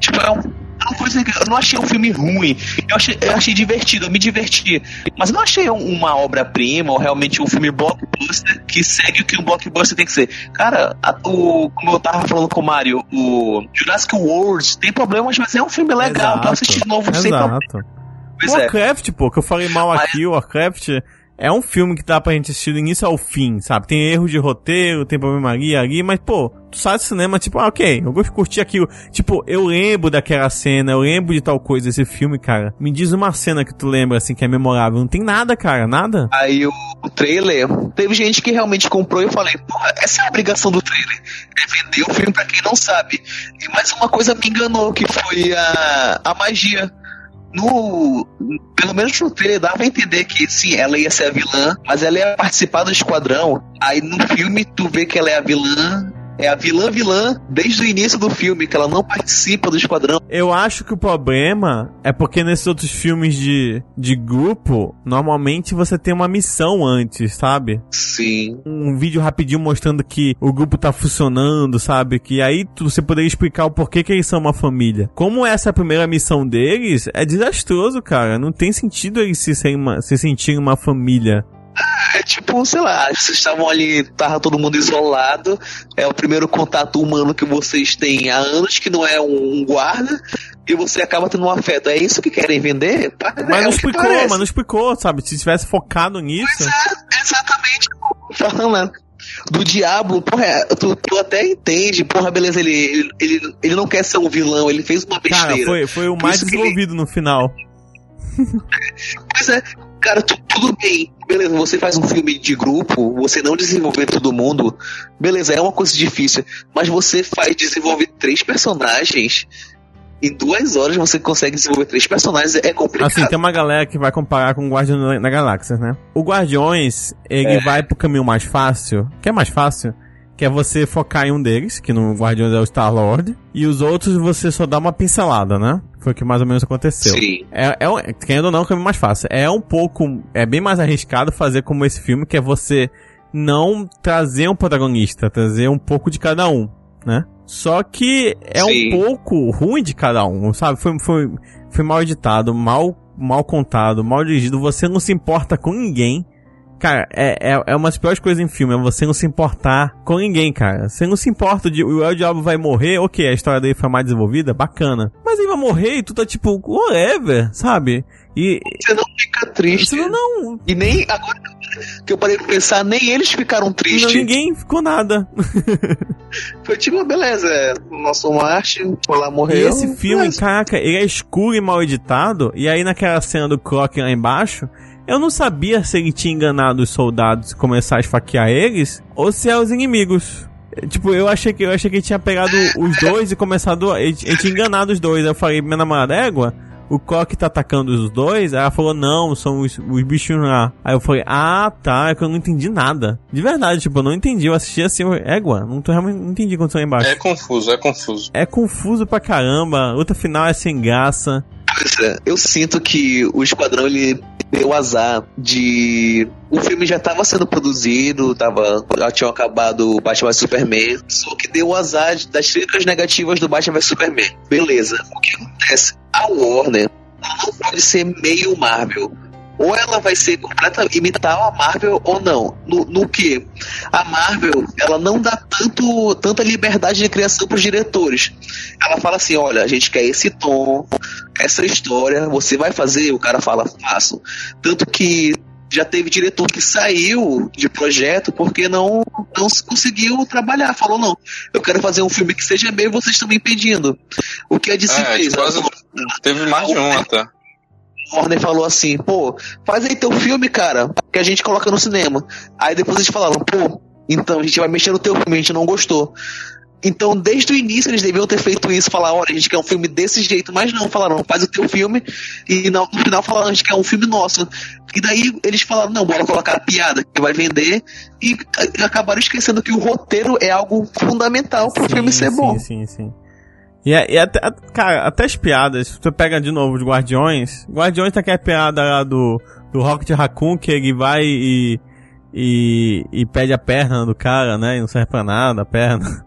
Tipo, é um. eu não vou dizer que- Eu não achei um filme ruim. Eu achei, eu achei divertido, eu me diverti. Mas não achei um- uma obra-prima ou realmente um filme blockbuster que segue o que um blockbuster tem que ser. Cara, a- o, como eu tava falando com o Mario, o Jurassic World tem problemas, mas é um filme legal. pra assistir de novo sem problema. Exato. É. Warcraft, pô, que eu falei mal Mas- aqui, o Warcraft é um filme que dá pra gente assistir do início ao fim, sabe? Tem erro de roteiro, tem problema ali, ali, mas, pô, tu sai do cinema, tipo, ah, ok, eu gosto de curtir aquilo. Tipo, eu lembro daquela cena, eu lembro de tal coisa, esse filme, cara. Me diz uma cena que tu lembra, assim, que é memorável. Não tem nada, cara, nada. Aí o, o trailer, teve gente que realmente comprou e eu falei, porra, essa é a obrigação do trailer. É vender o filme pra quem não sabe. E mais uma coisa me enganou, que foi a, a magia. No, pelo menos no trailer dava a entender que sim, ela ia ser a vilã, mas ela ia participar do esquadrão. Aí no filme tu vê que ela é a vilã, é a vilã vilã desde o início do filme, que ela não participa do esquadrão. Eu acho que o problema é porque nesses outros filmes de, de grupo, normalmente você tem uma missão antes, sabe? Sim. um vídeo rapidinho mostrando que o grupo tá funcionando, sabe? Que aí você poderia explicar o porquê que eles são uma família. Como essa é a primeira missão deles, é desastroso, cara. Não tem sentido eles se, serem uma- se sentirem uma família. É tipo, sei lá, vocês estavam ali, tava todo mundo isolado. É o primeiro contato humano que vocês têm há anos, que não é um guarda, e você acaba tendo um afeto. É isso que querem vender? Pa- Mas é não explicou, mas não explicou, sabe? Se tivesse focado nisso. É, exatamente. Falando do diabo, porra, é, tu, tu até entende, porra, beleza, ele, ele, ele, não quer ser um vilão, ele fez uma besteira. Cara, foi, foi o mais que ele- desenvolvido no final. *laughs* Pois é, cara, tu- tudo bem. Beleza, você faz um filme de grupo, você não desenvolver todo mundo, beleza, é uma coisa difícil. Mas você faz desenvolver três personagens. Em duas horas você consegue desenvolver três personagens, é complicado. Assim, tem uma galera que vai comparar com o Guardiões da Galáxia, né? O Guardiões, ele É. vai pro caminho mais fácil, que é mais fácil, que é você focar em um deles, que no Guardiões é o Star-Lord, e os outros você só dá uma pincelada, né? Foi o que mais ou menos aconteceu. Sim. É, é, querendo ou não, é o caminho mais fácil. É um pouco, é bem mais arriscado fazer como esse filme, que é você não trazer um protagonista, trazer um pouco de cada um, né? Só que é Sim. um pouco ruim de cada um, sabe? Foi, foi, foi mal editado, mal, mal contado, mal dirigido. Você não se importa com ninguém. Cara, é, é, é uma das piores coisas em filme, é você não se importar com ninguém, cara. Você não se importa de o El Diabo vai morrer, ok, a história dele foi mais desenvolvida, bacana. Mas ele vai morrer e tu tá tipo, whatever, sabe? E. Você não fica triste. Você não, não, E nem agora que eu parei de pensar, nem eles ficaram não, tristes. ninguém ficou nada. Foi tipo, beleza, é, o nosso Marte foi lá E morreu. esse filme, mas- caraca, ele é escuro e mal editado. E aí naquela cena do Croc lá embaixo, eu não sabia se ele tinha enganado os soldados e começar a esfaquear eles, ou se é os inimigos. É, Tipo, eu achei que eu achei que ele tinha pegado os dois e começado. Ele, ele tinha enganado os dois. Aí eu falei, minha namorada égua, o Croc tá atacando os dois. Aí ela falou, não, são os, os bichinhos lá. Aí eu falei, ah, tá, é que eu não entendi nada. De verdade, tipo, eu não entendi. Eu assisti assim, eu, égua, não tô realmente não entendi o que aconteceu lá embaixo. É confuso, é confuso. É confuso pra caramba, luta final é sem graça. Pois é, Eu sinto que o Esquadrão ele deu azar de. O filme já estava sendo produzido, tava, já tinham acabado o Batman vs Superman, só que deu azar das críticas negativas do Batman vs Superman. Beleza, o que acontece? A Warner não pode ser meio Marvel. Ou ela vai ser completa, imitar a Marvel ou não. No, no que? A Marvel, ela não dá tanto, tanta liberdade de criação para os diretores. Ela fala assim: olha, a gente quer esse tom, essa história, você vai fazer? O cara fala, faço. Tanto que já teve diretor que saiu de projeto porque não, não se conseguiu trabalhar. Falou, não, eu quero fazer um filme que seja meu e vocês estão me impedindo. O que a DC É, fez? quase- Teve mais de um até. Warner falou assim, pô, faz aí teu filme, cara, que a gente coloca no cinema. Aí depois eles falaram, pô, então a gente vai mexer no teu filme, a gente não gostou. Então, desde o início, eles deviam ter feito isso, falar, olha, a gente quer um filme desse jeito, mas não, falaram, faz o teu filme, e no, final falaram, a gente quer um filme nosso. E daí eles falaram, não, bora colocar a piada que vai vender, e acabaram esquecendo que o roteiro é algo fundamental pro filme ser sim, bom. Sim, sim, E, é- e até, a- cara, até as piadas, tu pega de novo os Guardiões, Guardiões tá aquela piada lá do, do Rocket Raccoon, que ele vai e, e, e pede a perna do cara, né, e não serve pra nada a perna. *laughs*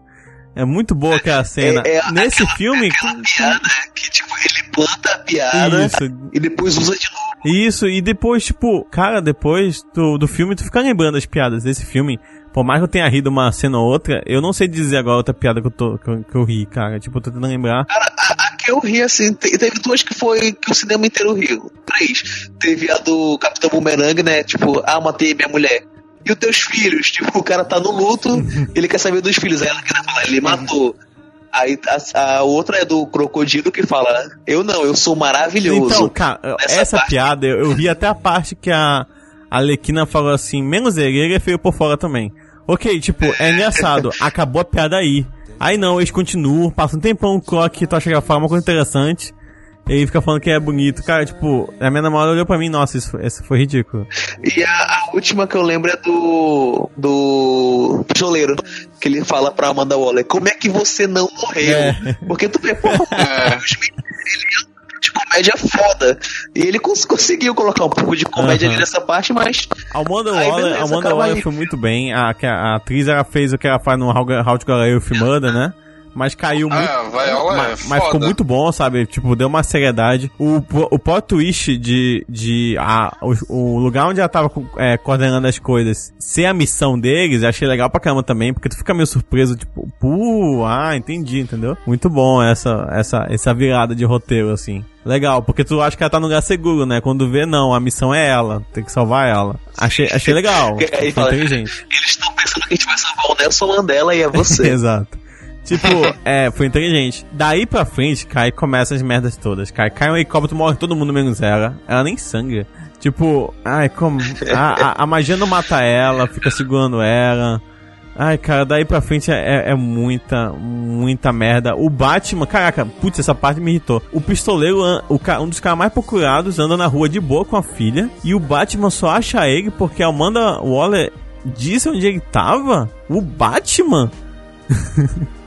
É muito boa aquela cena. É- é Nesse filme... Aquela piada que, tipo, ele planta a piada Isso, e depois usa de novo. Isso, e depois, tipo, cara, depois do, do filme, tu fica lembrando as piadas desse filme. Por mais que eu tenha rido uma cena ou outra, eu não sei dizer agora outra piada que eu, tô, que eu, que eu ri, cara. Tipo, eu tô tentando lembrar. A que eu ri, assim, te- teve duas que foi que o cinema inteiro riu. Três. Teve a do Capitão Boomerang, né? Tipo, ah, matei minha mulher. E os teus filhos? *laughs* Tipo, o cara tá no luto, ele quer saber dos filhos. Aí ela quer falar, ele matou. Aí a, a outra é do crocodilo que fala, eu não, eu sou maravilhoso. Então, cara, essa parte- piada, eu, eu ri até a parte que a a Alequina falou assim, menos ele, ele é feio por fora também. Ok, tipo, é engraçado, *laughs* acabou a piada aí. Aí não, eles continuam, passa um tempão o Croc, tu acha que ela fala uma coisa interessante, e ele fica falando que é bonito. Cara, tipo, a minha namorada olhou pra mim, nossa, isso, isso foi ridículo. E a, a última que eu lembro é do. do. Pistoleiro. Que ele fala pra Amanda Waller: Como é que você não morreu? É. Porque tu vê, pô, *laughs* É. ele é de comédia foda. E ele cons- conseguiu colocar um pouco de comédia Aham. ali nessa parte, mas. A Amanda Waller, beleza, a Amanda Waller foi muito bem. A, a, a atriz ela fez o que ela faz no How, How to Get Away with Murder, né? Mas caiu Ah, muito. a Viola é mas, mas ficou muito bom, sabe? Tipo, deu uma seriedade. O, o plot twist de. de a, o, o lugar onde ela tava é, coordenando as coisas ser a missão deles, eu achei legal pra caramba também, porque tu fica meio surpreso, tipo, pô, ah, entendi, entendeu? Muito bom essa, essa, essa virada de roteiro, assim. Legal, porque tu acha que ela tá no lugar seguro, né? Quando vê, não, a missão é ela, tem que salvar ela. Achei, achei legal, *laughs* Aí fala-. Eles estão pensando que a gente vai salvar o Nelson Mandela e é você. *laughs* Exato. Tipo, é, foi inteligente. Daí pra frente, cai começa as merdas todas. Cai, cai um helicóptero, morre todo mundo menos ela. Ela nem sangra. Tipo, ai, como. A, a, a magia não mata ela, fica segurando ela. Ai, cara, daí pra frente é, é muita, muita merda. O Batman, caraca, putz, essa parte me irritou. O pistoleiro, o, um dos caras mais procurados, anda na rua de boa com a filha. E o Batman só acha ele porque a Amanda Waller disse onde ele tava. O Batman? *laughs*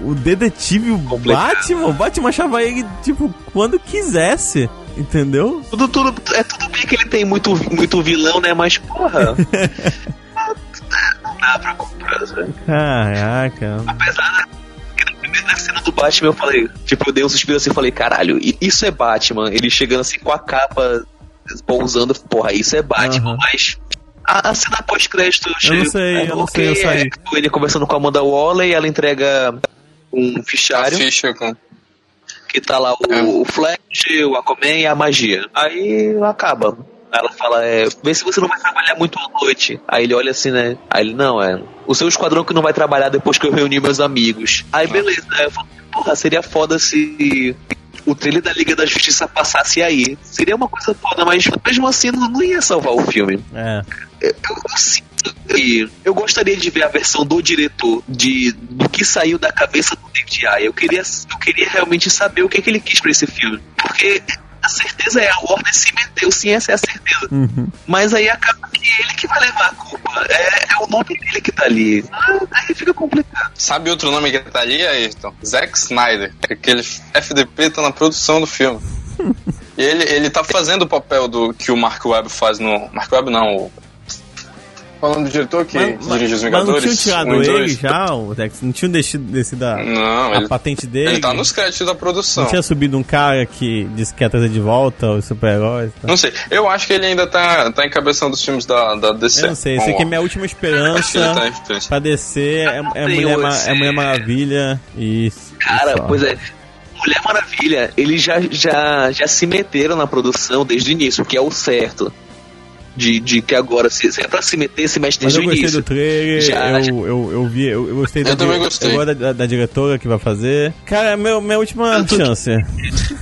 o detetive, Complicado. Batman? O Batman achava ele, tipo, quando quisesse. Entendeu? Tudo, tudo, é tudo bem que ele tem muito, muito vilão, né? Mas, porra. *laughs* não dá pra comprar, sabe? Caraca. Apesar que na primeira cena do Batman eu falei, tipo, eu dei um suspiro assim e falei, caralho, isso é Batman. Ele chegando assim com a capa pousando, porra, isso é Batman, Aham. mas A, a cena pós-crédito. Eu não sei, eu não sei, eu saí. Ele conversando com a Amanda Waller e ela entrega um A fichário ficha com. que tá lá o, É. o Flash, o Aquaman e a magia. Aí acaba. Ela fala, é, vê se você não vai trabalhar muito à noite. Aí ele olha assim, né? Aí ele, não, é. O seu esquadrão que não vai trabalhar depois que eu reuni meus amigos. Aí beleza, aí eu falo, porra, seria foda se o trailer da Liga da Justiça passasse aí. Seria uma coisa foda, mas mesmo assim não, não ia salvar o filme. É. Eu, eu sinto que eu gostaria de ver a versão do diretor de do que saiu da cabeça do David Ayer. Eu queria, eu queria realmente saber o que, que ele quis pra esse filme. Porque a certeza é a Warner se meteu, sim, essa é a certeza. Uhum. Mas aí acaba que é ele que vai levar a culpa. É, é o nome dele que tá ali. Ah, Aí fica complicado. Sabe outro nome que tá ali, Ayrton? Zack Snyder. Aquele FDP tá na produção do filme. *laughs* E ele, ele tá fazendo o papel do que o Mark Webb faz no. Mark Webb não, o. Falando do diretor que Mas, dirige os mas não Vingadores. tinham tirado um ele já, o Dex? Não tinham deixado descido a, Não, a ele, patente dele? ele tá nos créditos da produção. Não tinha subido um cara que disse que ia trazer de volta os super-heróis? tal? Não sei. Eu acho que ele ainda tá, tá encabeçando os filmes da, da DC. Eu não sei, com aqui é minha última esperança tá pra descer. É, é, Mulher, Ma- é Mulher Maravilha e. Cara, e pois é. Mulher Maravilha, eles já, já, já se meteram na produção desde o início, que é o certo. De, de que agora, se, se é pra se meter, se mexe Mas desde eu o gostei início. do trailer, Já- eu, eu, eu vi, eu, eu gostei Eu da, também gostei. Eu da, da diretora que vai fazer. Cara, é meu, minha última Eu tô- chance.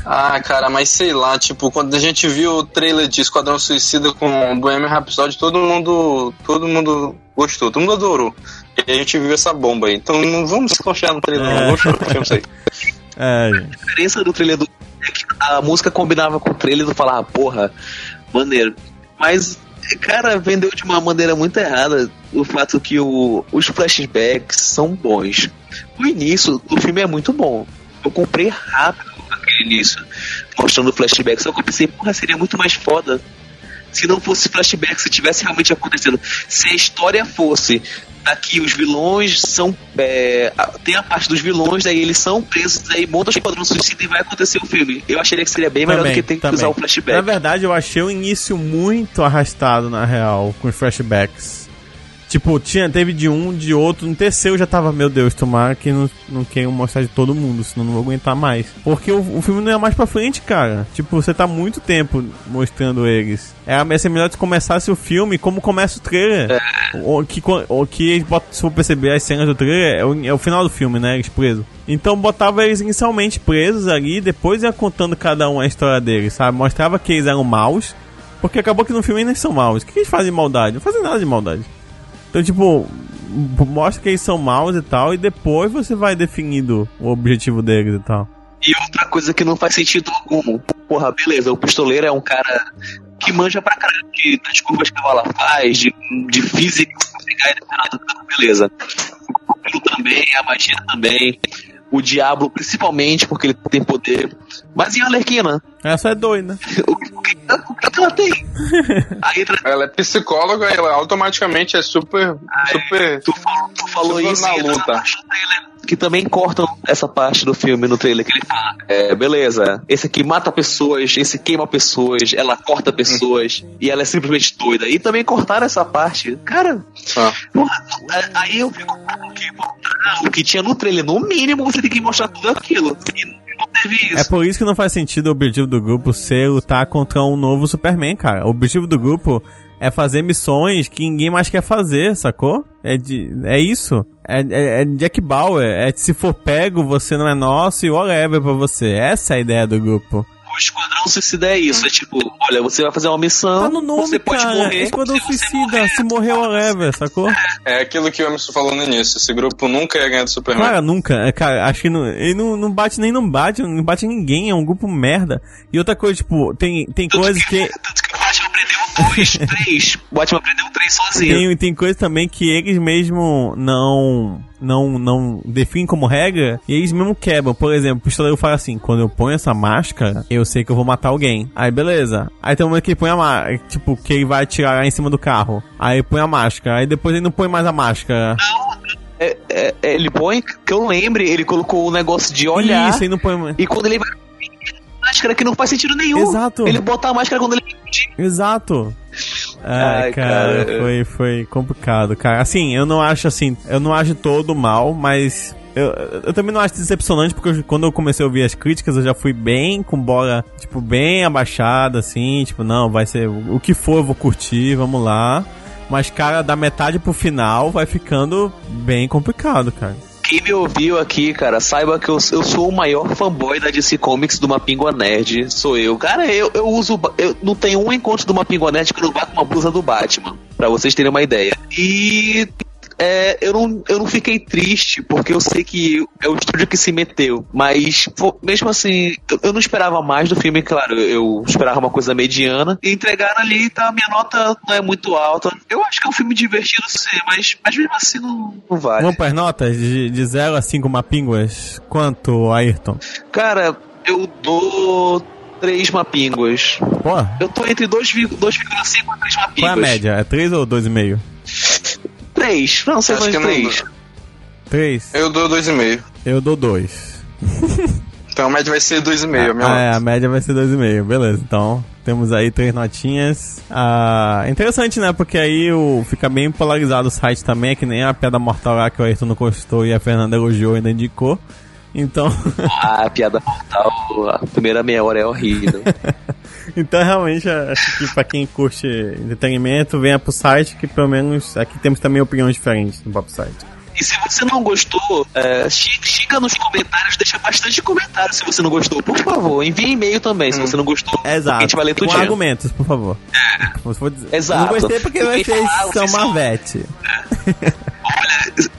Ah, cara, mas sei lá, tipo, quando a gente viu o trailer de Esquadrão Suicida com o Bohemian Rhapsody, todo mundo, todo mundo gostou, todo mundo adorou. E a gente viu essa bomba aí. Então não vamos se confiar no trailer, É. não. Vamos chorar, não sei. É, A diferença do trailer do. É que a música combinava com o trailer e tu falava, porra, maneiro. Mas, cara, vendeu de uma maneira muito errada o fato que o, os flashbacks são bons. O início do filme é muito bom. Eu comprei rápido aquele início, mostrando flashbacks. Eu pensei, porra, seria muito mais foda se não fosse flashback, se tivesse realmente acontecendo. Se a história fosse daqui os vilões são. é, a- tem a parte dos vilões, daí eles são presos, daí monta o esquadrão suicida e vai acontecer o filme. Eu acharia que seria bem melhor também, do que ter que também. usar o flashback. Na verdade, eu achei o início muito arrastado, na real, com os flashbacks. Tipo, tinha, teve de um, de outro, no terceiro já tava, meu Deus, tomara que não, não queiram mostrar de todo mundo, senão não vou aguentar mais. Porque o, o filme não é mais pra frente, cara. Tipo, você tá muito tempo mostrando eles. É, ia ser melhor se começasse o filme como começa o trailer. O, que, o que eles botam, se for perceber as cenas do trailer, é o, é o final do filme, né? Eles presos. Então botava eles inicialmente presos ali, depois ia contando cada um a história deles, sabe? Mostrava que eles eram maus, porque acabou que no filme eles são maus. O que eles fazem de maldade? Não fazem nada de maldade. Então, tipo, mostra que eles são maus e tal, e depois você vai definindo o objetivo deles e tal. E outra coisa que não faz sentido algum. Porra, beleza, o pistoleiro é um cara que manja pra caralho de, das curvas que a bala faz, de, de física, pegar campo, beleza. O também, a magia também. O Diablo, principalmente, porque ele tem poder. Mas e a Arlequina? Essa é doida. *laughs* O, o que, o que ela tem? Aí entra. Ela é psicóloga e ela automaticamente é super. super. Tu falou, tu falou Super isso na luta. do trailer, que também cortam essa parte do filme no trailer que ele fala. É, beleza, esse aqui mata pessoas, esse queima pessoas, ela corta pessoas e ela é simplesmente doida. E também cortaram essa parte. Cara, Ah. aí eu fico o que tinha no trailer, no mínimo você tem que mostrar tudo aquilo. É por isso que não faz sentido o objetivo do grupo ser lutar contra um novo Superman, cara. O objetivo do grupo é fazer missões que ninguém mais quer fazer, sacou? É, de, é isso. É, é, é Jack Bauer. É se for pego, você não é nosso e whatever pra você. Essa é a ideia do grupo. O Esquadrão Suicida é isso. É tipo, olha, você vai fazer uma missão, Tá no nome, você pode cara. morrer. Esquadrão se Suicida. morrer, Se morrer, whatever, sacou? É aquilo que o Emerson falou no início. Esse grupo nunca ia ganhar do Superman. Cara, nunca. É, Cara, acho que não, ele não, não bate nem não bate, não bate ninguém, é um grupo merda. E outra coisa, tipo, tem, tem coisas que. Tanto que aprendeu dois, *laughs* três. O Batman três sozinho. Tem, tem coisa também que eles mesmo não não não definem como regra e eles mesmo quebram. Por exemplo, o pistoleiro fala assim: quando eu ponho essa máscara, eu sei que eu vou matar alguém. Aí beleza. Aí tem um momento que ele põe a máscara, tipo, que ele vai atirar em cima do carro. Aí ele põe a máscara. Aí depois ele não põe mais a máscara. É, é, é, ele põe, que eu lembre, ele colocou o negócio de olhar. Isso, ele não põe mais. E quando ele vai. Máscara que não faz sentido nenhum. Exato. Ele bota a máscara quando ele. Exato. Ai, Ai, cara, cara. foi, foi complicado, cara. Assim, eu não acho assim, eu não acho todo mal, mas eu, eu também não acho decepcionante, porque eu- quando eu comecei a ouvir as críticas, eu já fui bem com bola, tipo, bem abaixada, assim, tipo, não, vai ser o que for, eu vou curtir, vamos lá. Mas, cara, da metade pro final vai ficando bem complicado, cara. Quem me ouviu aqui, cara, saiba que eu, eu sou o maior fanboy da DC Comics do Mapingua Nerd. Sou eu. Cara, eu, eu uso. Eu não tenho um encontro do Mapingua Nerd que eu não vá com uma blusa do Batman. Pra vocês terem uma ideia. E. é, eu, não, eu não fiquei triste, porque eu sei que é o estúdio que se meteu. Mas, mesmo assim, eu, não esperava mais do filme, claro. Eu esperava uma coisa mediana. E entregaram ali, tá? A minha nota não é muito alta. Eu acho que é um filme divertido, sim, mas, mas mesmo assim não, não vale. Vamos pras notas de, de 0 a 5 mapinguas. Quanto, Ayrton? Cara, eu dou três mapinguas. Pô, Eu tô entre 2,5 a 3 mapinguas. qual é a média? É 3 ou 2,5? 3. Não, sei Acho mais 3. 3? Eu dou 2,5. Eu dou 2. *laughs* Então a média vai ser 2,5, a minha Ah, é, nota. a média vai ser 2,5, beleza. Então, temos aí três notinhas. Ah, interessante, né? Porque aí o, fica bem polarizado o site também, é que nem a piada mortal lá que o Ayrton não gostou e a Fernanda elogiou e ainda indicou. Então, *laughs* Ah, piada mortal. A primeira meia hora é horrível. *laughs* então realmente acho que pra quem curte entretenimento, venha pro site que pelo menos aqui temos também opiniões diferentes no próprio site. e se você não gostou, é, xinga nos comentários, deixa bastante comentário se você não gostou. Por favor, envie e-mail também se você não gostou. Exato. A gente vai ler Com argumentos, por favor. Dizer- Exato. Não gostei porque vocês fala, são Marvete. Olha,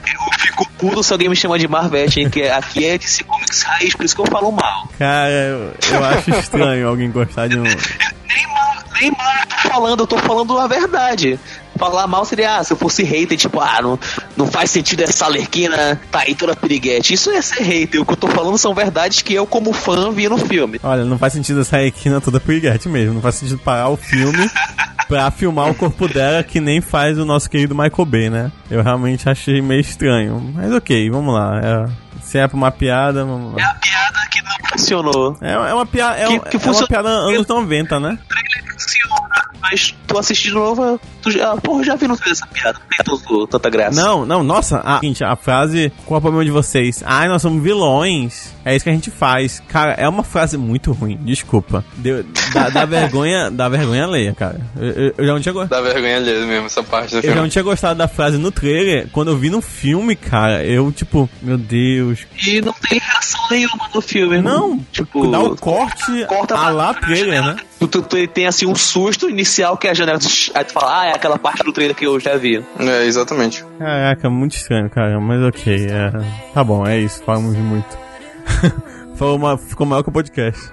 puto se alguém me chama de Marvete, hein? Que aqui é de DC Comics Raiz, por isso que eu falo mal. Cara, eu, eu acho estranho alguém gostar de um. Nem mal, nem mal eu tô falando, eu tô falando a verdade. Falar mal seria, ah, se eu fosse hater, tipo, ah, não, não faz sentido essa alerquina tá aí toda piriguete. Isso é ser hater. O que eu tô falando são verdades que eu, como fã, vi no filme. Olha, não faz sentido essa equina toda piriguete mesmo. Não faz sentido parar o filme *laughs* pra filmar o corpo dela que nem faz o nosso querido Michael Bay, né? Eu realmente achei meio estranho. Mas ok, vamos lá. É, se é pra uma piada, vamos É a piada que não funcionou. É, é uma piada. É, Que- que é uma piada anos 90, né? Funciona, mas tu assistir de novo, tu já, porra, já vi no trailer essa piada. Não tanta graça. Não, não, nossa, a, a frase, qual é o problema de vocês? Ai, nós somos vilões. É isso que a gente faz. Cara, é uma frase muito ruim, desculpa. Deu, dá, dá vergonha, dá vergonha alheia, cara. Eu, eu- eu já não tinha gostado. Dá vergonha alheia mesmo, essa parte do Eu já não filme. tinha gostado da frase no trailer. Quando eu vi no filme, cara, eu, tipo, meu Deus. E não tem reação nenhuma no filme. Não, tipo, dá o corte corta a lá trailer, né? Tu, tu- tu tem assim um susto inicial que é a janela. Aí tu fala, ah, é aquela parte do trailer que eu já vi. É, exatamente. Caraca, muito estranho, cara, mas ok. É, tá bom, é isso, falamos muito. *laughs* Falou uma, ficou maior que o podcast.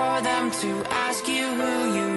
for them to ask you who you